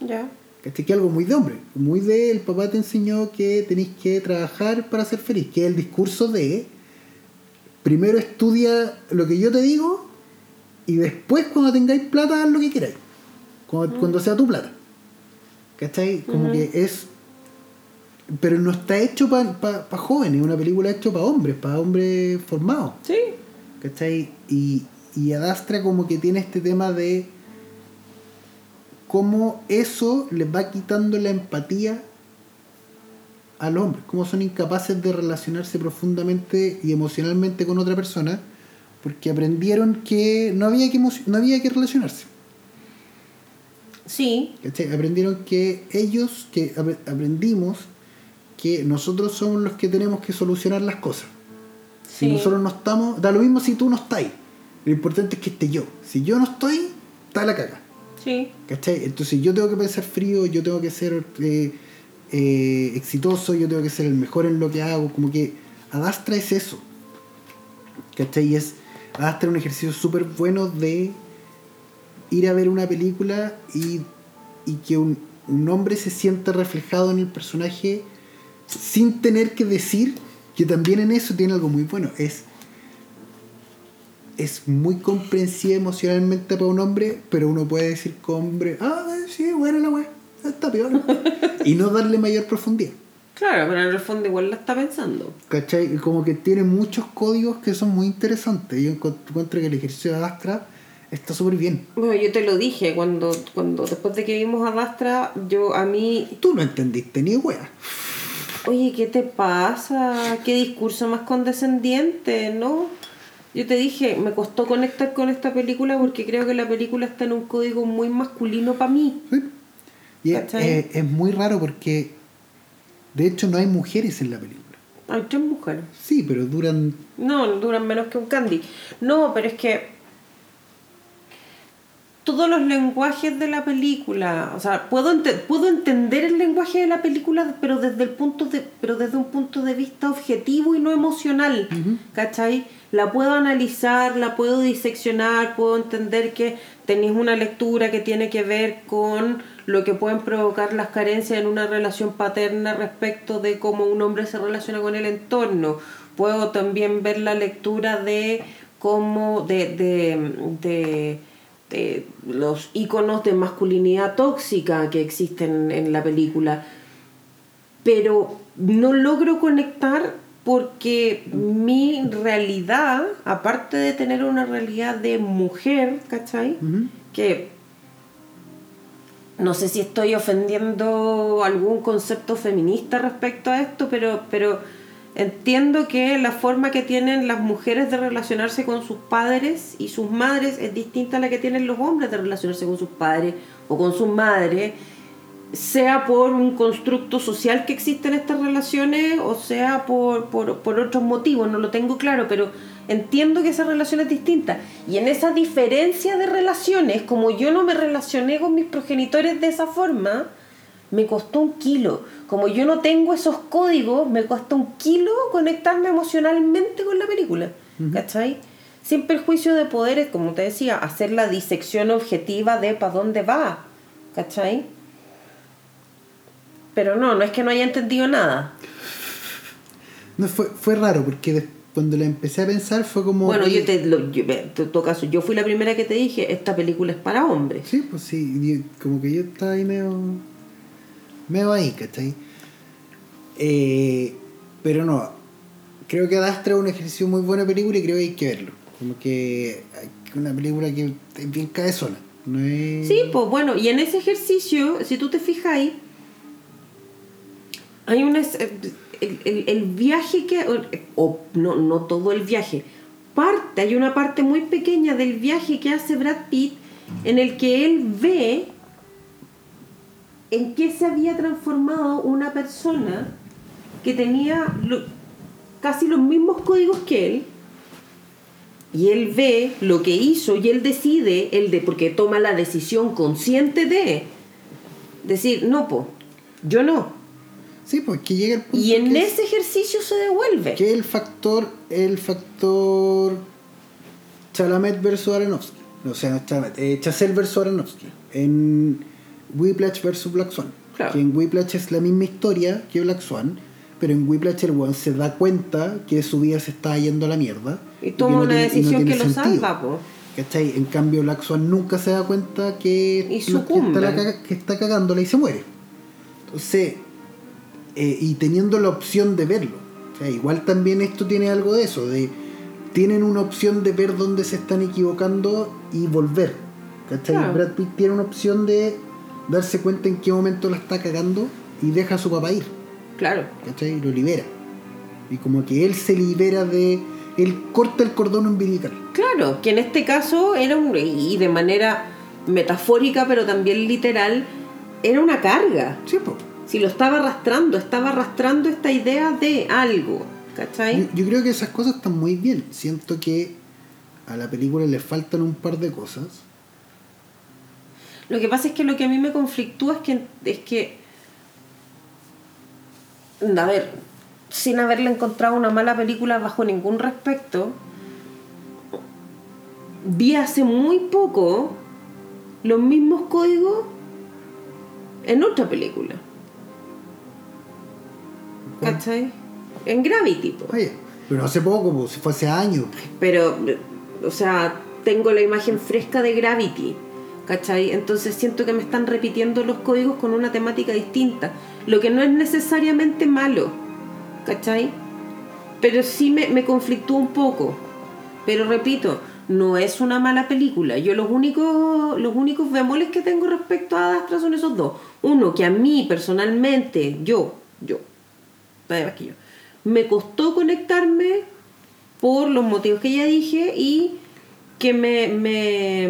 ya, ¿Cachai? Que algo muy de hombre, muy de el papá te enseñó que tenéis que trabajar para ser feliz, que es el discurso de primero estudia lo que yo te digo y después cuando tengáis plata haz lo que queráis, cuando, cuando sea tu plata. ¿Cachai? Como que es... Pero no está hecho para jóvenes, es una película hecha para hombres, para hombres formados. sí, ¿Cachai? Y, y Adastra como que tiene este tema de cómo eso les va quitando la empatía a los hombres, cómo son incapaces de relacionarse profundamente y emocionalmente con otra persona, porque aprendieron que no había que, no había que relacionarse. sí, ¿cachai? Aprendieron que ellos, que ap- aprendimos que nosotros somos los que tenemos que solucionar las cosas. Si nosotros no estamos, da lo mismo si tú no estás ahí. Lo importante es que esté yo. Si yo no estoy, está la caga. Sí, ¿Cachai? Entonces yo tengo que pensar frío, yo tengo que ser eh, eh, exitoso, yo tengo que ser el mejor en lo que hago. Como que Adastra es eso. ¿Cachai? Y es, Adastra es un ejercicio súper bueno de ir a ver una película y, y que un, un hombre se sienta reflejado en el personaje sin tener que decir que también en eso tiene algo muy bueno. Es, es muy comprensiva emocionalmente para un hombre, pero uno puede decir como hombre, ah, sí, bueno la weá, está peor. y no darle mayor profundidad. claro, pero en el fondo igual la está pensando. ¿Cachai? Como que tiene muchos códigos que son muy interesantes. Yo encuent- encuentro que el ejercicio de Astra está súper bien. Bueno, yo te lo dije cuando, cuando después de que vimos a Dastra, yo a mí Tú no entendiste ni weá. Oye, ¿qué te pasa? ¿Qué discurso más condescendiente, no? Yo te dije, me costó conectar con esta película porque creo que la película está en un código muy masculino para mí. ¿sí? Y es, es muy raro porque de hecho no hay mujeres en la película. Hay tres mujeres. Sí, pero duran No, duran menos que un candy. No, pero es que todos los lenguajes de la película, o sea, puedo, ente- puedo entender el lenguaje de la película, pero desde el punto de, pero desde un punto de vista objetivo y no emocional, ¿cachai? La puedo analizar, la puedo diseccionar, puedo entender que tenéis una lectura que tiene que ver con lo que pueden provocar las carencias en una relación paterna respecto de cómo un hombre se relaciona con el entorno. Puedo también ver la lectura de cómo, de, de, de, de los iconos de masculinidad tóxica que existen en la película. Pero no logro conectar porque mi realidad, aparte de tener una realidad de mujer, ¿cachai? Que no sé si estoy ofendiendo algún concepto feminista respecto a esto, pero, pero entiendo que la forma que tienen las mujeres de relacionarse con sus padres y sus madres es distinta a la que tienen los hombres de relacionarse con sus padres o con sus madres sea por un constructo social que existe en estas relaciones o sea por, por, otros motivos, no lo tengo claro, pero entiendo que esa relación es distinta. Y en esa diferencia de relaciones, como yo no me relacioné con mis progenitores de esa forma, me costó un kilo. Como yo no tengo esos códigos, me costó un kilo conectarme emocionalmente con la película. ¿Cachai? Sin perjuicio de poderes, como te decía, hacer la disección objetiva de para dónde va. ¿Cachai? Pero no, no es que no haya entendido nada. No, fue, fue raro porque cuando la empecé a pensar fue como... Bueno, yo te, lo, yo, en todo caso, yo fui la primera que te dije, esta película es para hombres. Sí, pues sí, como que yo estaba ahí medio... medio ahí, ¿cachai? Eh, pero no, creo que Adastra es un ejercicio muy buena película y creo que hay que verlo. Como que una película que bien cabezona. No es... Sí, pues bueno, y en ese ejercicio, si tú te fijas ahí, hay un el, el, viaje que o no, no todo el viaje parte hay una parte muy pequeña del viaje que hace Brad Pitt en el que él ve en qué se había transformado una persona que tenía casi los mismos códigos que él y él ve lo que hizo y él decide el de porque toma la decisión consciente de decir no po yo no Sí, pues que llega el punto. Y en ese ejercicio se devuelve. Que el factor, el factor Chalamet versus Aronofsky. O sea, no Chalamet, eh, Chazelle versus Aronofsky. En Whiplash versus Black Swan. Que en Whiplash es la misma historia que Black Swan. Pero en Whiplash el one se da cuenta que su vida se está yendo a la mierda. Y toma una decisión que lo salva, po. ¿Cachai? En cambio, Black Swan nunca se da cuenta que, y que, está que está cagándola y se muere. Entonces, eh, y teniendo la opción de verlo. O sea, igual también esto tiene algo de eso, de tienen una opción de ver dónde se están equivocando y volver. ¿Cachai? Brad Pitt tiene una opción de darse cuenta en qué momento la está cagando y deja a su papá ir. Claro. ¿Cachai? Y lo libera. Y como que él se libera de. Él corta el cordón umbilical. Claro, que en este caso era un. y de manera metafórica, pero también literal, era una carga. Sí, pues si lo estaba arrastrando, estaba arrastrando esta idea de algo, ¿cachai? Yo, creo que esas cosas están muy bien. Siento que a la película le faltan un par de cosas. Lo que pasa es que lo que a mí me conflictúa es que, es que a ver, sin haberle encontrado una mala película bajo ningún respecto, vi hace muy poco los mismos códigos en otra película. ¿Cachai? En Gravity. Oye, pero hace poco, pues, si fue hace años. Pero, o sea, tengo la imagen fresca de Gravity. ¿Cachai? Entonces siento que me están repitiendo los códigos con una temática distinta. Lo que no es necesariamente malo. ¿Cachai? Pero sí me, me conflictúa un poco. Pero repito, no es una mala película. Yo los únicos, los únicos bemoles que tengo respecto a Astra son esos dos. Uno, que a mí personalmente, yo, yo, yo. Me costó conectarme por los motivos que ya dije y que me,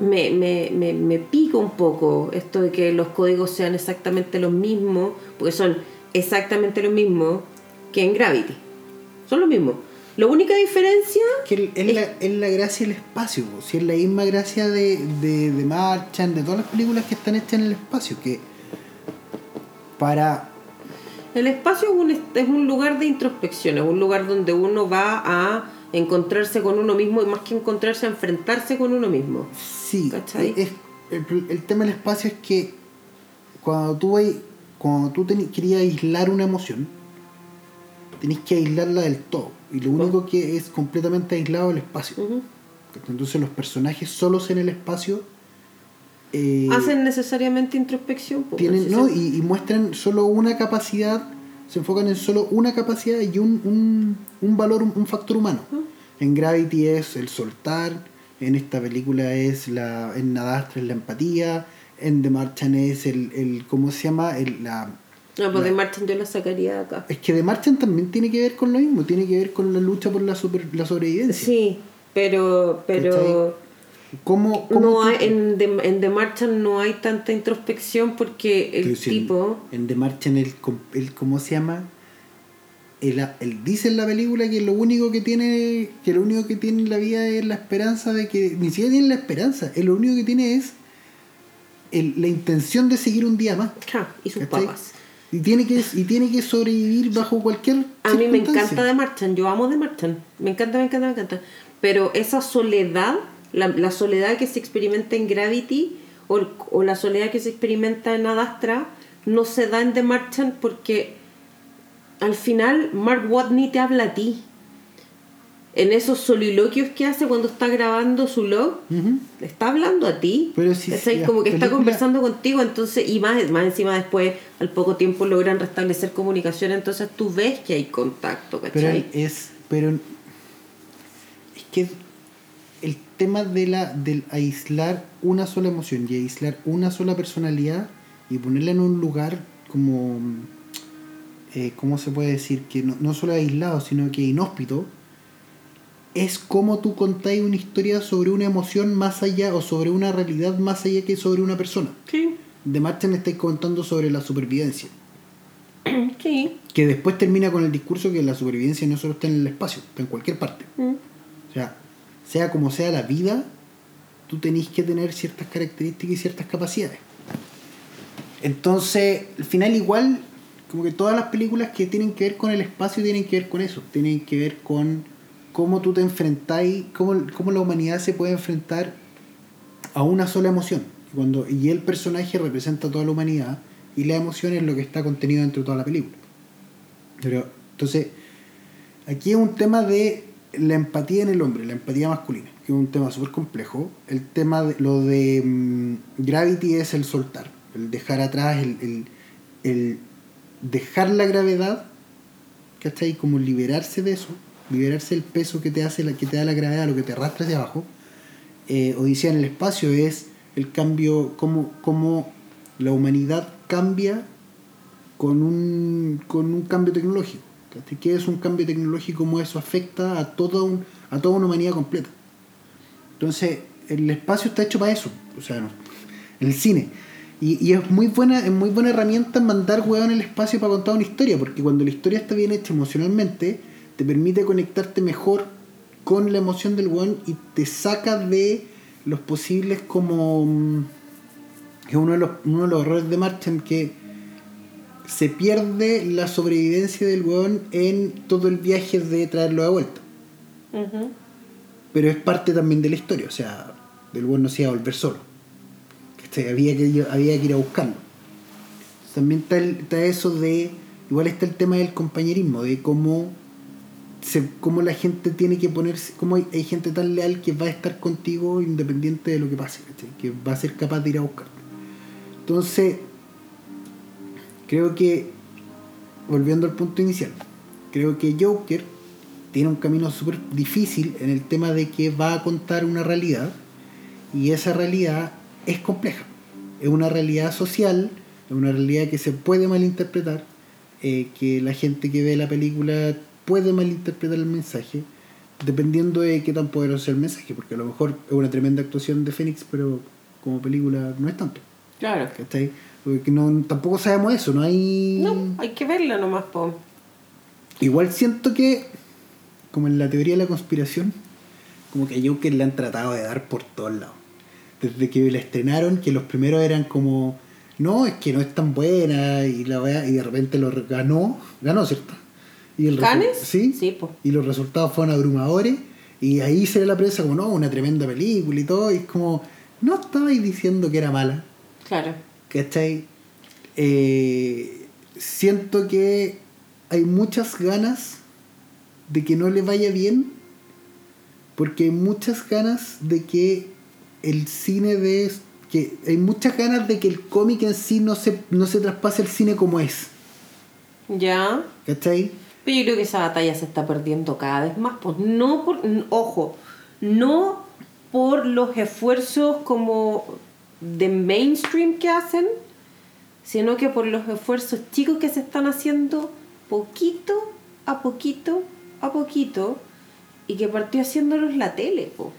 me, me, me, pica un poco esto de que los códigos sean exactamente los mismos, porque son exactamente lo mismo que en Gravity. Son los mismos. La única diferencia que es, la, es la gracia del espacio, si es la misma gracia de, de, de Marchand, de todas las películas que están hechas en el espacio, que para el espacio es un, es un lugar de introspección, es un lugar donde uno va a encontrarse con uno mismo y más que encontrarse, enfrentarse con uno mismo. Sí, es, el, tema del espacio es que cuando tú, cuando tú querías aislar una emoción, tenés que aislarla del todo. Y lo único que es completamente aislado es el espacio. Entonces los personajes solos en el espacio eh, hacen necesariamente introspección. Tienen, ¿no? Y, muestran solo una capacidad se enfocan en solo una capacidad y un, un, un valor, un, factor humano. En Gravity es el soltar, en esta película es la, en Nadastra es la empatía, en The Martian es el, el ¿cómo se llama? El, la, no, pues The Martian yo la sacaría de acá. Es que The Martian también tiene que ver con lo mismo, tiene que ver con la lucha por la, super, la sobrevivencia. Sí, pero... pero ¿Cómo, no hay, en, The, en The Martian no hay tanta introspección porque el tipo... en The Martian, el, el, ¿cómo se llama? Él, dice en la película que lo único que tiene que lo único que tiene en la vida es la esperanza de que ni siquiera tiene la esperanza él lo único que tiene es la intención de seguir un día más y sus papas. Y tiene que y tiene que sobrevivir bajo cualquier a mí me encanta de Martian yo amo de Martian me encanta me encanta me encanta pero esa soledad la, soledad que se experimenta en Gravity o, la soledad que se experimenta en Adastra no se da en The Martian porque al final Mark Watney te habla a ti. En esos soliloquios que hace cuando está grabando su log, está hablando a ti. Pero si, como que está conversando contigo, entonces, y más, más encima después, al poco tiempo logran restablecer comunicación, entonces tú ves que hay contacto, ¿cachai? Pero es, pero es que tema de la del aislar una sola emoción y aislar una sola personalidad y ponerla en un lugar como eh, ¿cómo se puede decir? que no, no solo aislado sino que inhóspito es como tú contáis una historia sobre una emoción más allá o sobre una realidad más allá que sobre una persona. Sí. De Martin estáis contando sobre la supervivencia. Sí. Que después termina con el discurso que la supervivencia no solo está en el espacio, está en cualquier parte. Mm. O sea, sea como sea la vida, tú tenés que tener ciertas características y ciertas capacidades. Entonces, al final igual, como que todas las películas que tienen que ver con el espacio tienen que ver con eso, tienen que ver con cómo tú te enfrentáis, cómo, cómo la humanidad se puede enfrentar a una sola emoción. Cuando, y el personaje representa toda la humanidad y la emoción es lo que está contenido dentro de toda la película. Pero, entonces, aquí es un tema de la empatía en el hombre, la empatía masculina, que es un tema súper complejo. El tema de lo de mm, Gravity es el soltar, el dejar atrás, el, el, dejar la gravedad, ¿cachai? Como liberarse de eso, liberarse del peso que te hace, la, que te da la gravedad, lo que te arrastra hacia abajo. Eh, Odisea en el espacio es el cambio, cómo, cómo la humanidad cambia con un, con un cambio tecnológico ¿Qué es un cambio tecnológico? ¿Cómo eso afecta a toda, un, a toda una humanidad completa? Entonces, el espacio está hecho para eso, o sea, el cine. Y, y, es muy buena, es muy buena herramienta mandar huevo en el espacio para contar una historia, porque cuando la historia está bien hecha emocionalmente, te permite conectarte mejor con la emoción del hueón y te saca de los posibles como mm, es uno de los, uno de los errores de Marchen que se pierde la sobrevivencia del weón en todo el viaje de traerlo de vuelta. Pero es parte también de la historia, o sea, del weón no se iba a volver solo. Había que, había que ir a buscarlo. También está, eso de, igual está el tema del compañerismo, de cómo, se, cómo la gente tiene que ponerse, cómo hay, gente tan leal que va a estar contigo independiente de lo que pase, que va a ser capaz de ir a buscarte. Entonces, Creo que, volviendo al punto inicial, creo que Joker tiene un camino súper difícil en el tema de que va a contar una realidad y esa realidad es compleja. Es una realidad social, es una realidad que se puede malinterpretar, eh, que la gente que ve la película puede malinterpretar el mensaje, dependiendo de qué tan poderoso sea el mensaje, porque a lo mejor es una tremenda actuación de Fénix, pero como película no es tanto. Claro. ¿Cachai? Porque no, tampoco sabemos eso, no hay... No, hay que verla nomás, po. Igual siento que, como en la teoría de la conspiración, como que a Joker le han tratado de dar por todos lados. Desde que la estrenaron, que los primeros eran como, no, es que no es tan buena, y la y de repente lo ganó, ganó, ¿cierto? Y el ¿Ganes? Sí, sí po. y los resultados fueron abrumadores, y ahí se ve la prensa como, no, una tremenda película y todo, y es como, no estabais diciendo que era mala. Claro. ¿Cachai? Eh, siento que hay muchas ganas de que no le vaya bien, porque hay muchas ganas de que el cine de que hay muchas ganas de que el cómic en sí no se, no se traspase el cine como es. Ya. ¿Cachai? Pero yo creo que esa batalla se está perdiendo cada vez más. Pues no por. Ojo, no por los esfuerzos como de mainstream que hacen, sino que por los esfuerzos chicos que se están haciendo poquito a poquito a poquito y que partió haciéndolos la tele, po.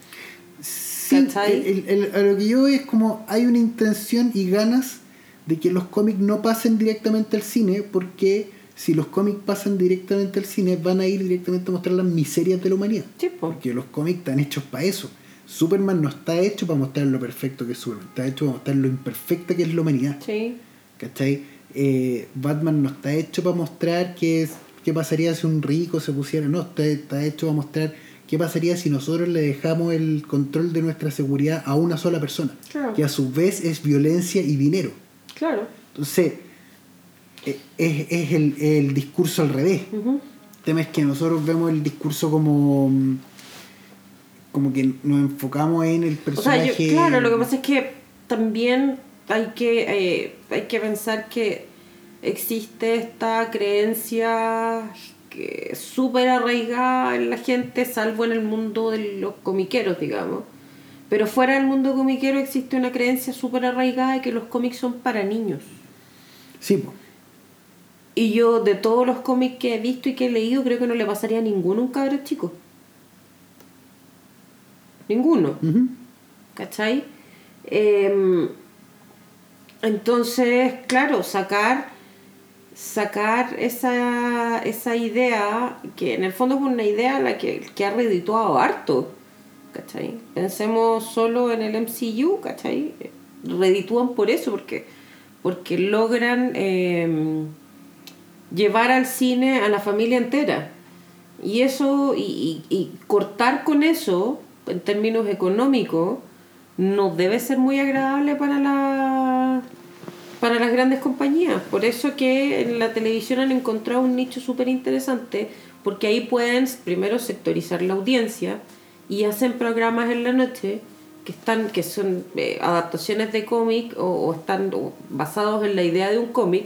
Sí, ¿Cachai? el- el- a lo que yo voy es como hay una intención y ganas de que los cómics no pasen directamente al cine, porque si los cómics pasan directamente al cine, van a ir directamente a mostrar las miserias de la humanidad. Sí, po. Porque los cómics están hechos para eso. Superman no está hecho para mostrar lo perfecto que es Superman, está hecho para mostrar lo imperfecta que es la humanidad. Sí. ¿Cachai? Eh, Batman no está hecho para mostrar qué, es, qué pasaría si un rico se pusiera. No, está, está hecho para mostrar qué pasaría si nosotros le dejamos el control de nuestra seguridad a una sola persona. Claro. Que a su vez es violencia y dinero. Claro. Entonces, eh, es, es el, el discurso al revés. El tema es que nosotros vemos el discurso como. Como que nos enfocamos en el O sea, personaje. yo, claro, lo que pasa es que también hay que, eh, hay que pensar que existe esta creencia que súper arraigada en la gente, salvo en el mundo de los comiqueros, digamos. Pero fuera del mundo comiquero existe una creencia súper arraigada de que los cómics son para niños. Sí, po. Y yo, de todos los cómics que he visto y que he leído, creo que no le pasaría a ninguno un cabro chico. Ninguno. Ujú. ¿Cachai? Em, entonces, claro, sacar, sacar esa, esa idea, que en el fondo es una idea la que, que ha redituado harto. ¿Cachai? Pensemos solo en el MCU, ¿cachai? Reditúan por eso, porque, porque logran em, llevar al cine a la familia entera. Y eso, y, y- y cortar con eso, en términos económicos, no debe ser muy agradable para la para las grandes compañías. Por eso que en la televisión han encontrado un nicho súper interesante, porque ahí pueden primero sectorizar la audiencia y hacen programas en la noche que están que son eh, adaptaciones de cómic o, o están o basados en la idea de un cómic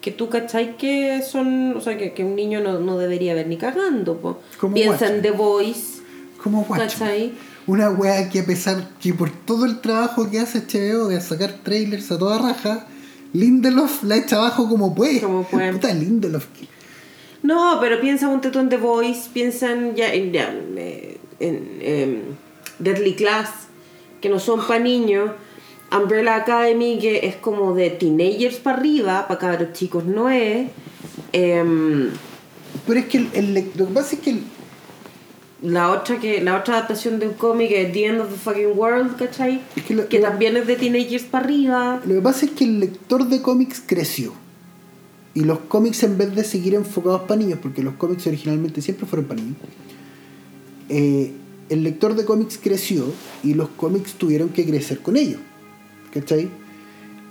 que tú cachai que son o sea que, que un niño no, no debería ver ni cagando po. Como piensa en Watchmen. The Voice Como Watchmen. Una wea que a pesar que por todo el trabajo que hace HBO de sacar trailers a toda raja, Lindelof la echa abajo como puede. Como puede. Puta Lindelof. No, pero piensa un tetón de Voice, piensa en, ya, en, ya, eh, en, em, Deadly Class, que no son para niños. Umbrella Academy, que es como de teenagers para arriba, para cabros chicos no es. Em, Pero es que el, el- lo que pasa es que el- la otra que la otra adaptación de un cómic es The End of the Fucking World, ¿cachai? Es que lo- que lo- también es de teenagers para arriba. lo que pasa es que el lector de cómics creció. Y los cómics en vez de seguir enfocados para niños, porque los cómics originalmente siempre fueron para niños, eh, el lector de cómics creció y los cómics tuvieron que crecer con ellos. ¿Cachai?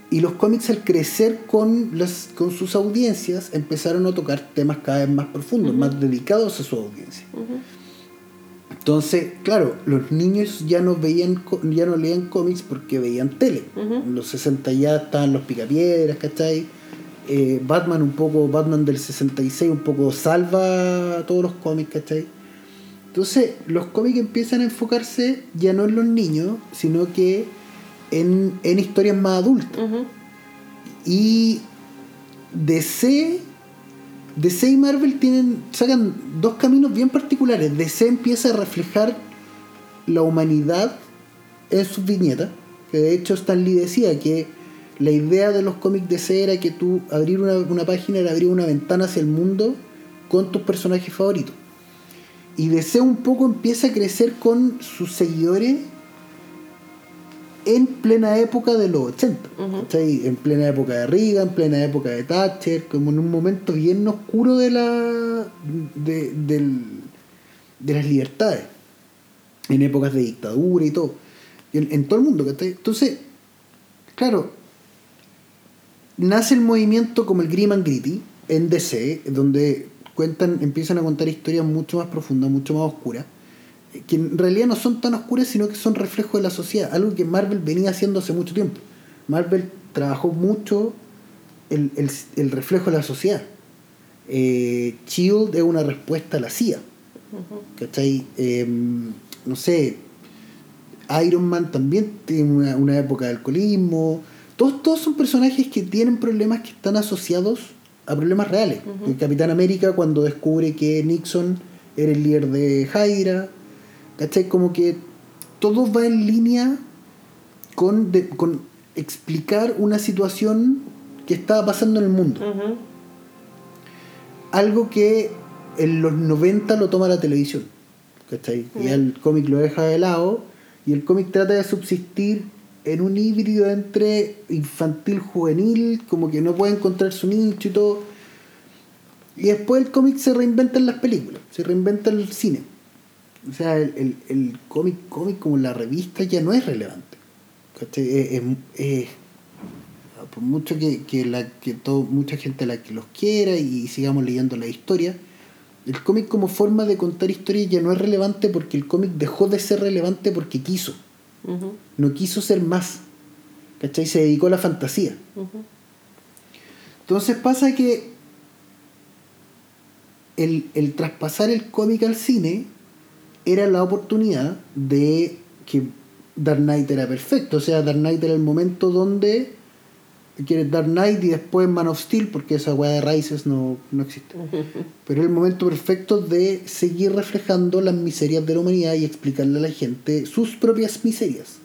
Y los cómics al crecer con, las, con sus audiencias empezaron a tocar temas cada vez más profundos, más dedicados a su audiencia. Entonces, claro, los niños ya no veían ya no leían cómics porque veían tele. En los 60 ya estaban los picapiedras, ¿cachai? Eh, Batman un poco, Batman del 66 un poco salva todos los cómics, ¿cachai? Entonces, los cómics empiezan a enfocarse ya no en los niños, sino que en, en historias más adultas. Y DC, DC y Marvel tienen, sacan dos caminos bien particulares. DC empieza a reflejar la humanidad en sus viñetas. Que de hecho Stan Lee decía que la idea de los cómics DC era que tú abrir una, una página era abrir una ventana hacia el mundo con tus personajes favoritos. Y DC un poco empieza a crecer con sus seguidores en plena época de los 80. Ujú. ¿cachai? En plena época de Reagan, en plena época de Thatcher, como en un momento bien oscuro de la de, del- de las libertades. En épocas de dictadura y todo. En, en todo el mundo, ¿cachai? Entonces, claro, nace el movimiento como el Grim and Gritty en DC, donde cuentan, empiezan a contar historias mucho más profundas, mucho más oscuras, que en realidad no son tan oscuras, sino que son reflejo de la sociedad, algo que Marvel venía haciendo hace mucho tiempo. Marvel trabajó mucho el, el- el reflejo de la sociedad. Eh, Shield es una respuesta a la CIA. ¿Cachai? Em, no sé, Iron Man también tiene una, época de alcoholismo. Todos, todos son personajes que tienen problemas que están asociados a problemas reales. El Capitán América cuando descubre que Nixon era el líder de Hydra. ¿Cachai? Como que todo va en línea con, con explicar una situación que estaba pasando en el mundo. Algo que en los 90 lo toma la televisión. ¿Cachai? Y el cómic lo deja de lado y el cómic trata de subsistir en un híbrido entre infantil juvenil, como que no puede encontrar su nicho y todo. Y después el cómic se reinventa en las películas, se reinventa en el cine. O sea, el, el, cómic, cómic como la revista ya no es relevante. Es, por mucho que, que, la, que todo, mucha gente la que los quiera y sigamos leyendo la historia, el cómic como forma de contar historias ya no es relevante porque el cómic dejó de ser relevante porque quiso. No quiso ser más. ¿Cachai? Se dedicó a la fantasía. Entonces pasa que el, el traspasar el cómic al cine era la oportunidad de que Dark Knight era perfecto. O sea, Dark Knight era el momento donde quieres Dark Knight y después Man of Steel, porque esa weá de raíces no, no existe. Pero es el momento perfecto de seguir reflejando las miserias de la humanidad y explicarle a la gente sus propias miserias.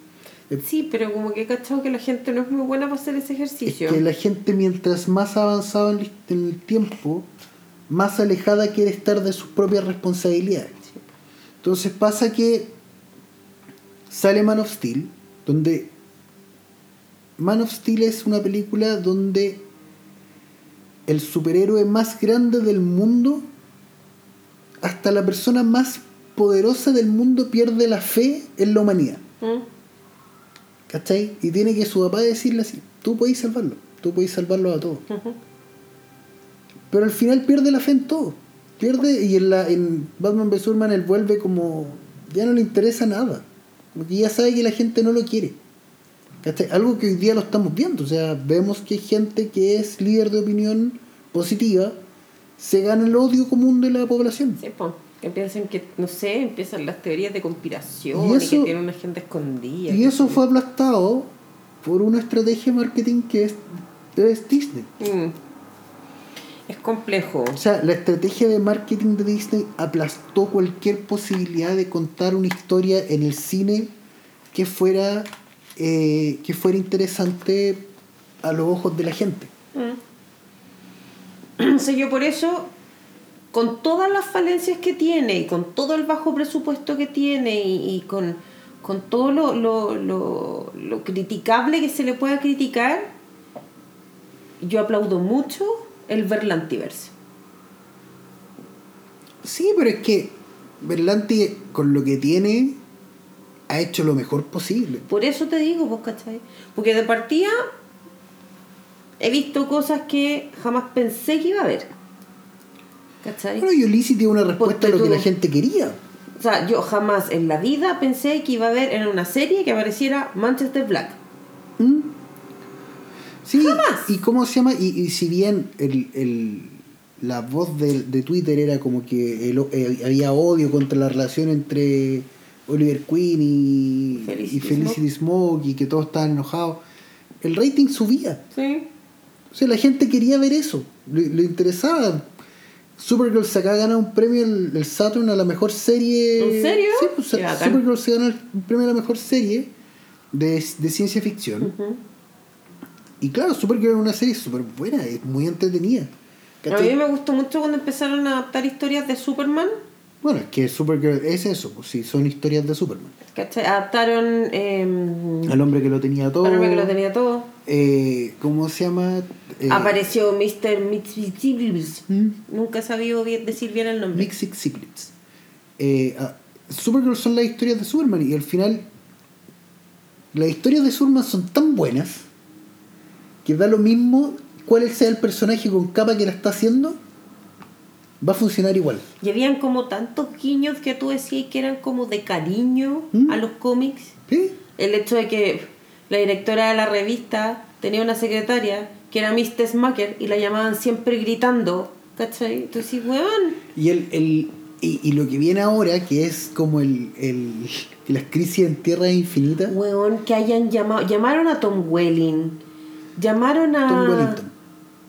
Sí, pero como que he cachado que la gente no es muy buena para hacer ese ejercicio. Es que la gente, mientras más avanzado en el tiempo, más alejada quiere estar de sus propias responsabilidades. Entonces pasa que sale Man of Steel, donde Man of Steel es una película donde el superhéroe más grande del mundo, hasta la persona más poderosa del mundo pierde la fe en la humanidad. Mm. ¿Cachai? Y tiene que su papá decirle así, tú puedes salvarlo, tú puedes salvarlo a todos. Pero al final pierde la fe en todo. Pierde y en, la, en Batman vs. Superman él vuelve como, ya no le interesa nada. Porque ya sabe que la gente no lo quiere. Algo que hoy día lo estamos viendo, o sea, vemos que hay gente que es líder de opinión positiva, se gana el odio común de la población. Sí, pues, que piensan que, no sé, empiezan las teorías de conspiración y, que tiene una gente escondida. Y eso fue aplastado por una estrategia de marketing que es, Disney. Mm. Es complejo. O sea, la estrategia de marketing de Disney aplastó cualquier posibilidad de contar una historia en el cine que fuera eh, que fuera interesante a los ojos de la gente. Mm. yo por eso, con todas las falencias que tiene y con todo el bajo presupuesto que tiene y, con, con, todo lo, lo, lo, lo criticable que se le pueda criticar, yo aplaudo mucho el Berlantiverse. Sí, pero es que Berlanti con lo que tiene ha hecho lo mejor posible. Por eso te digo, vos, ¿cachai? Porque de partida he visto cosas que jamás pensé que iba a ver. ¿Cachai? Bueno, y Ulysses tiene una respuesta a lo que la gente quería. O sea, yo jamás en la vida pensé que iba a ver en una serie que apareciera Manchester Black. ¿Mm? Sí, jamás. ¿Y cómo se llama? Y, si bien el, el, la voz de, de Twitter era como que eh, había odio contra la relación entre Oliver Queen y Felicity, Smoke. y que todos estaban enojados, el rating subía. Sí. O sea, la gente quería ver eso, le, interesaba. Supergirl se acaba de ganar un premio el, Saturn a la mejor serie. ¿En serio? Sí, pues, Supergirl se gana un premio a la mejor serie de, ciencia ficción. Y claro, Supergirl es una serie súper buena, es muy entretenida. A mí me gustó mucho cuando empezaron a adaptar historias de Superman bueno, es que Supergirl es eso, pues sí, son historias de Superman. ¿Cachai? Adaptaron. Eh, Al hombre que lo tenía todo. Al hombre que lo tenía todo. Eh, ¿Cómo se llama? Eh, Apareció Mr. Mixix ¿Mm? Nunca he sabido decir bien el nombre. Mixix eh, ah, Supergirl son las historias de Superman y al final. Las historias de Superman son tan buenas que da lo mismo cuál sea el personaje con capa que la está haciendo va a funcionar igual. Y habían como tantos guiños que tú decías que eran como de cariño ¿Mm? a los cómics. ¿Sí? El hecho de que la directora de la revista tenía una secretaria que era Miss Smacker y la llamaban siempre gritando ¿Cachai? Entonces, weón. Y, el, el, y, y lo que viene ahora, que es como el, el, las crisis en tierra infinita. Weón, que hayan llamado. Llamaron a Tom Welling. Llamaron a. Tom Wellington.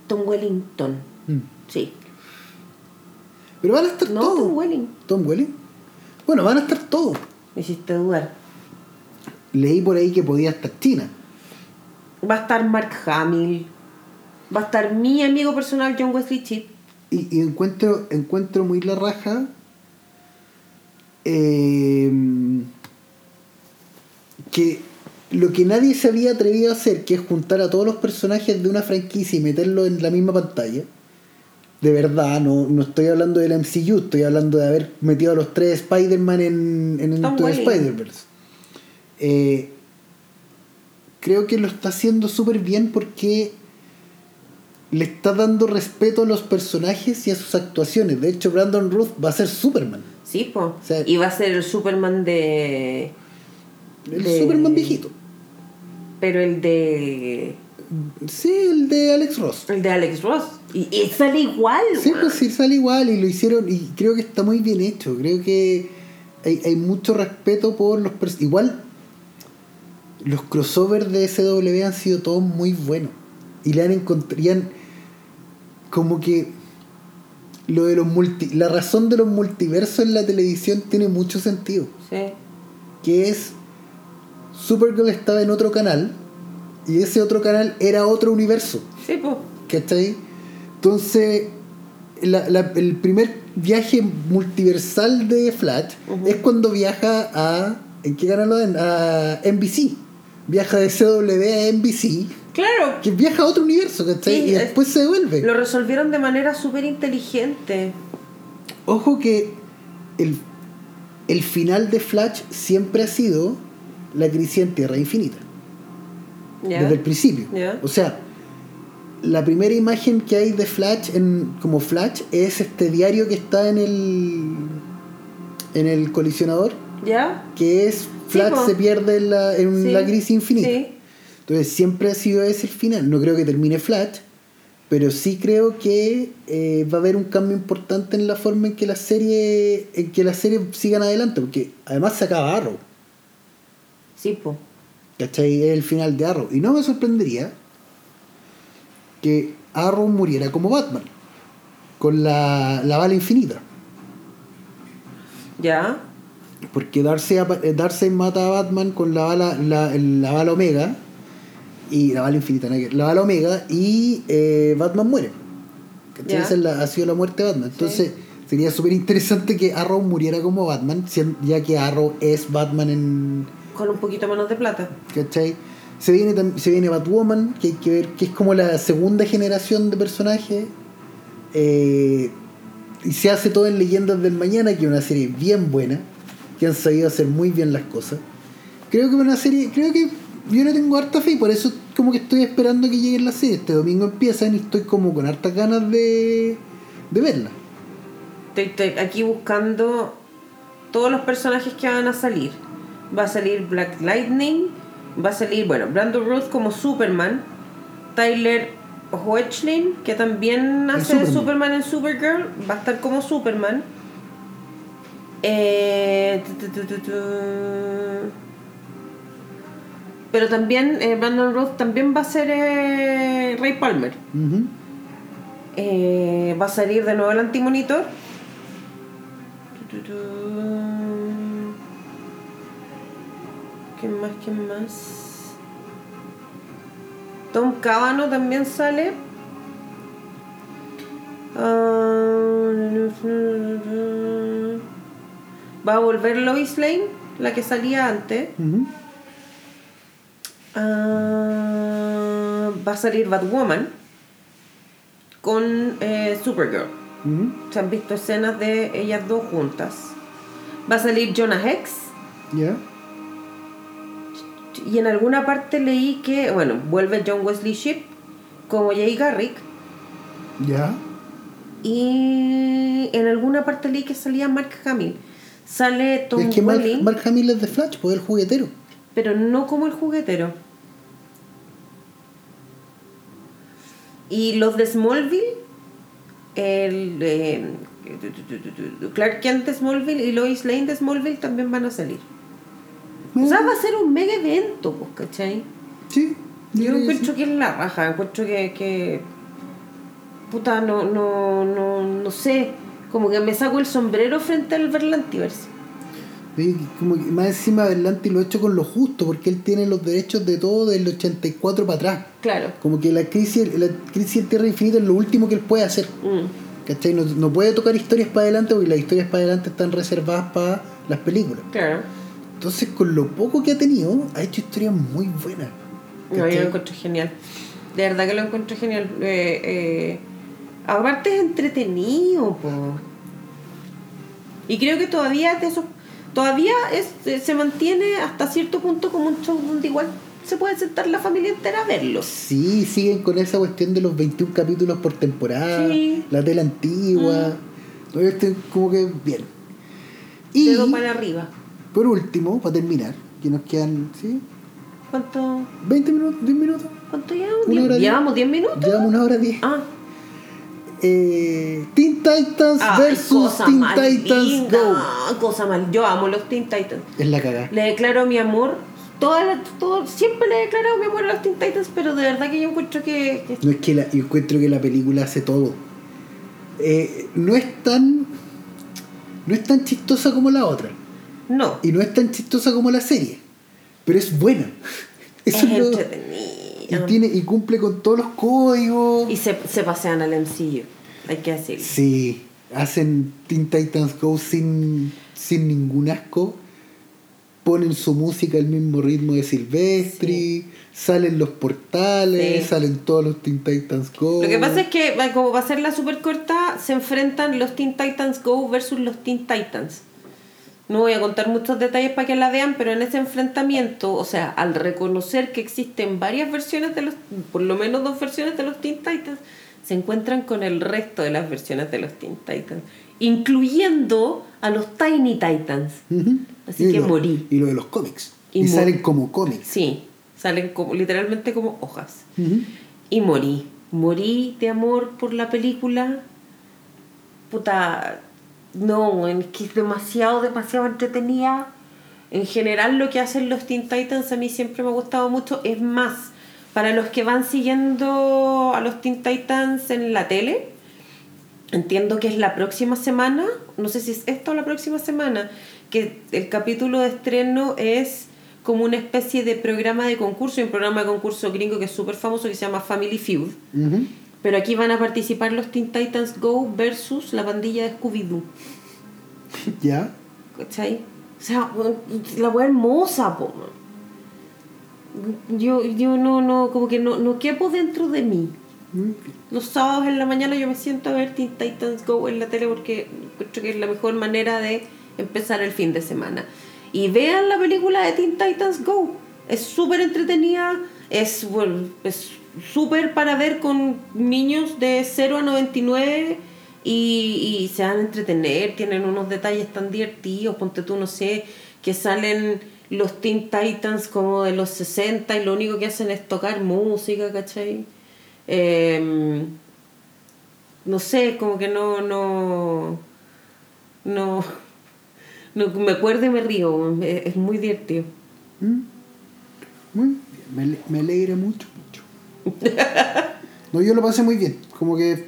Tom Wellington. Mm. Sí. Pero van a estar No, todos. Tom Welling. Tom Welling. Bueno, van a estar todos. Me hiciste dudar. Leí por ahí que podía estar China. Va a estar Mark Hamill. Va a estar mi amigo personal John Wesley Chip. Y, y encuentro, encuentro muy la raja eh, que lo que nadie se había atrevido a hacer, que es juntar a todos los personajes de una franquicia y meterlos en la misma pantalla. De verdad, no, no estoy hablando del MCU, estoy hablando de haber metido a los tres Spider-Man en, en Into. Spider-Verse. Eh, creo que lo está haciendo súper bien porque le está dando respeto a los personajes y a sus actuaciones. De hecho, Brandon Ruth va a ser Superman. Sí, po. sea- y va a ser el Superman de. El de- Superman viejito. Pero el de. Sí, el de Alex Ross. El de Alex Ross. Y, y sale igual, Sí, pues sí, sale igual y lo hicieron y creo que está muy bien hecho. Creo que hay, hay mucho respeto por los Igual, los crossovers de SW han sido todos muy buenos. Y le han encontrado... Como que lo de los multi... La razón de los multiversos en la televisión tiene mucho sentido. Sí. que es Supergirl estaba en otro canal y ese otro canal era otro universo, Sí, po. ¿cachai? Entonces, la- la- el primer viaje multiversal de Flash Ujú. es cuando viaja a. ¿En qué canal lo dan? A NBC. Viaja de CW a NBC, Claro. que viaja a otro universo, ¿cachai? Sí, y es- después se devuelve. Lo resolvieron de manera súper inteligente. Ojo que el, el final de Flash siempre ha sido la crisis en Tierra Infinita. Desde el principio. O sea, la primera imagen que hay de Flash en, como Flash es este diario que está en el en el colisionador, ¿Ya? que es Flash se pierde en la, en Sí. la crisis infinita. Sí. Entonces siempre ha sido ese el final. No creo que termine Flash, pero sí creo que eh, va a haber un cambio importante en la forma en que la serie en que la serie sigan adelante, porque además se acaba Arrow. Sí, po. ¿Cachai? Es el final de Arrow. Y no me sorprendería que Arrow muriera como Batman. Con la, la bala infinita. ¿Ya? Porque Darcy, eh, Darcy mata a Batman con la bala, la, la bala Omega. Y la bala infinita, la bala Omega. Y eh, Batman muere. ¿Cachai? Esa es la- ha sido la muerte de Batman. Entonces sería súper interesante que Arrow muriera como Batman. Ya que Arrow es Batman en, Con un poquito menos de plata. ¿Cachai? Se viene, tam- se viene Batwoman, que hay que ver que es como la segunda generación de personajes. Eh, y se hace todo en Leyendas del Mañana, que es una serie bien buena, que han sabido hacer muy bien las cosas. Creo que es una serie, creo que yo le tengo harta fe y por eso como que estoy esperando que lleguen las series. Este domingo empiezan y estoy como con hartas ganas de, de verla. Estoy, estoy aquí buscando todos los personajes que van a salir. Va a salir Black Lightning, va a salir, bueno, Brandon Ruth como Superman, Tyler Hoechlin, que también hace Superman. Superman en Supergirl, va a estar como Superman. Eh, tu, tu, tu, tu, tu. Pero también eh, Brandon Ruth también va a ser eh, Ray Palmer. Va a salir de nuevo el antimonitor. ¿Quién más? ¿Quién más? Tom Cábano también sale. Ah, Va a volver Lois Lane, la que salía antes. Ah, va a salir Batwoman con eh, Supergirl. Ujú. Se han visto escenas de ellas dos juntas. Va a salir Jonah Hex. ¿Ya? Y en alguna parte leí que, bueno, vuelve John Wesley Shipp como Jay Garrick. ¿Ya? Y en alguna parte leí que salía Mark Hamill. Sale Tom es que Mark, Hamill es de Flash, pues el juguetero. pero no como el juguetero. Y los de Smallville el eh, Clark Kent de Smallville y Lois Lane de Smallville también van a salir. O sea, va a ser un mega evento, pues, ¿cachai? Sí. Yo encuentro que es la raja, encuentro que, que puta, no, no, no, no sé, como que me saco el sombrero frente al Verlantiverse. Sí, como que más encima adelante lo he hecho con lo justo, porque él tiene los derechos de todo del 84 para atrás. Claro. Como que la crisis, la crisis en Tierra Infinita es lo último que él puede hacer. Mm, ¿Cachai? No, no puede tocar historias para adelante porque las historias para adelante están reservadas para las películas. claro. Entonces, con lo poco que ha tenido, ha hecho historias muy buenas. No, yo lo encuentro genial. De verdad que lo encuentro genial. Eh, eh, aparte es entretenido, po. Y creo que todavía de esos, todavía es, se mantiene hasta cierto punto como un show donde igual se puede sentar la familia entera a verlo. Sí, siguen con esa cuestión de los 21 capítulos por temporada, Sí. la tela antigua. Todavía estoy como que bien. Y Dedo para arriba. Por último, para terminar, que nos quedan, ¿sí? ¿Cuánto, 20 minutos, 10 minutos. cuánto llevamos? Una hora ¿Diez- diez. ¿Llevamos 10 minutos? Llevamos una hora 10. Ah, Eh, Teen Titans Ay, versus Teen mal Titans linda, Go. Cosa mal. Yo amo los Teen Titans. Es la cagada. Le declaro mi amor. Toda la- todo, siempre le he declarado mi amor a los Teen Titans, pero de verdad que yo encuentro que, que No es que la, yo encuentro que la película hace todo. Eh, no es tan. No es tan chistosa como la otra. No. Y no es tan chistosa como la serie. Pero es buena. Eso es lo- y tiene y cumple con todos los códigos. Y se, se pasean al MCU, hay que decirlo. Sí, hacen Teen Titans Go sin, sin ningún asco. Ponen su música al mismo ritmo de Silvestri. Salen los portales. Sí. Salen todos los Teen Titans Go. Lo que pasa es que, como va a ser la super corta, se enfrentan los Teen Titans Go versus los Teen Titans. No voy a contar muchos detalles para que la vean, pero en ese enfrentamiento, o sea, al reconocer que existen varias versiones de los, por lo menos dos versiones de los Teen Titans, se encuentran con el resto de las versiones de los Teen Titans, incluyendo a los Tiny Titans. Así Y que lo- morí. Y lo de los cómics. Y salen como cómics. Sí, salen como, literalmente como hojas. Y morí. Morí de amor por la película. Puta. No, es que es demasiado, demasiado entretenida. En general, lo que hacen los Teen Titans a mí siempre me ha gustado mucho. Es más, para los que van siguiendo a los Teen Titans en la tele, entiendo que es la próxima semana. No sé si es esta o la próxima semana. Que el capítulo de estreno es como una especie de programa de concurso, y un programa de concurso gringo que es súper famoso que se llama Family Feud. Pero aquí van a participar los Teen Titans Go versus la pandilla de Scooby-Doo. ¿Ya? ¿Cachai? O sea, la weá hermosa, po. Yo, yo no, no, como que no, no quepo dentro de mí. Mm. Los sábados en la mañana yo me siento a ver Teen Titans Go en la tele porque creo que es la mejor manera de empezar el fin de semana. Y vean la película de Teen Titans Go. Es súper entretenida, es bueno, es súper para ver con niños de 0 a 99 y, y se van a entretener, tienen unos detalles tan divertidos, ponte tú, no sé, que salen los Teen Titans como de los 60 y lo único que hacen es tocar música, ¿cachai? Em, no sé, como que no, no, no, no me acuerdo y me río, es, muy divertido. Mm. Muy bien. Me, me alegra mucho. No, yo lo pasé muy bien. Como que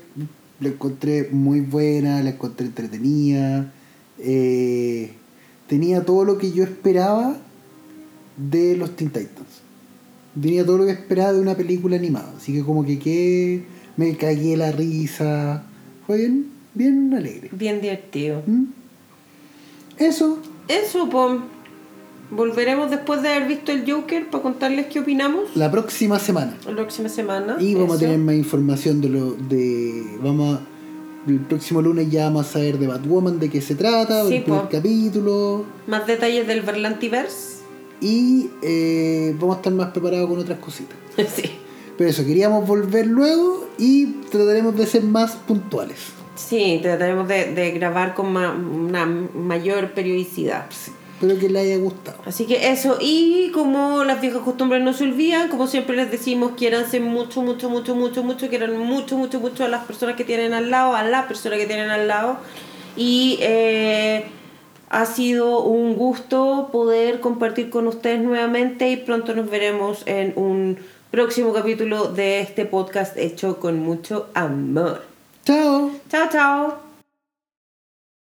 la encontré muy buena, la encontré entretenida. eh, tenía todo lo que yo esperaba de los Teen Titans. Tenía todo lo que esperaba de una película animada. Así que como que, que me cagué la risa. Fue bien, bien alegre. Bien divertido. ¿Mm? Eso, Eso, pues, volveremos después de haber visto el Joker para contarles qué opinamos la próxima semana. la próxima semana. Y vamos Eso. a tener más información de lo de vamos a, el próximo lunes ya vamos a saber de Batwoman de qué se trata, Sí, el primer capítulo más detalles del Verlantiverse. y eh, vamos a estar más preparados con otras cositas. sí. Pero eso, queríamos volver luego y trataremos de ser más puntuales. Sí, trataremos de, de grabar con ma- una mayor periodicidad. Espero que les haya gustado. Así que eso, y como las viejas costumbres no se olvidan, como siempre les decimos, quiéranse mucho, mucho, mucho, mucho, mucho, quieran mucho, mucho, mucho a las personas que tienen al lado, a la persona que tienen al lado. Y eh, ha sido un gusto poder compartir con ustedes nuevamente y pronto nos veremos en un próximo capítulo de este podcast hecho con mucho amor. Chao. Chao, chao.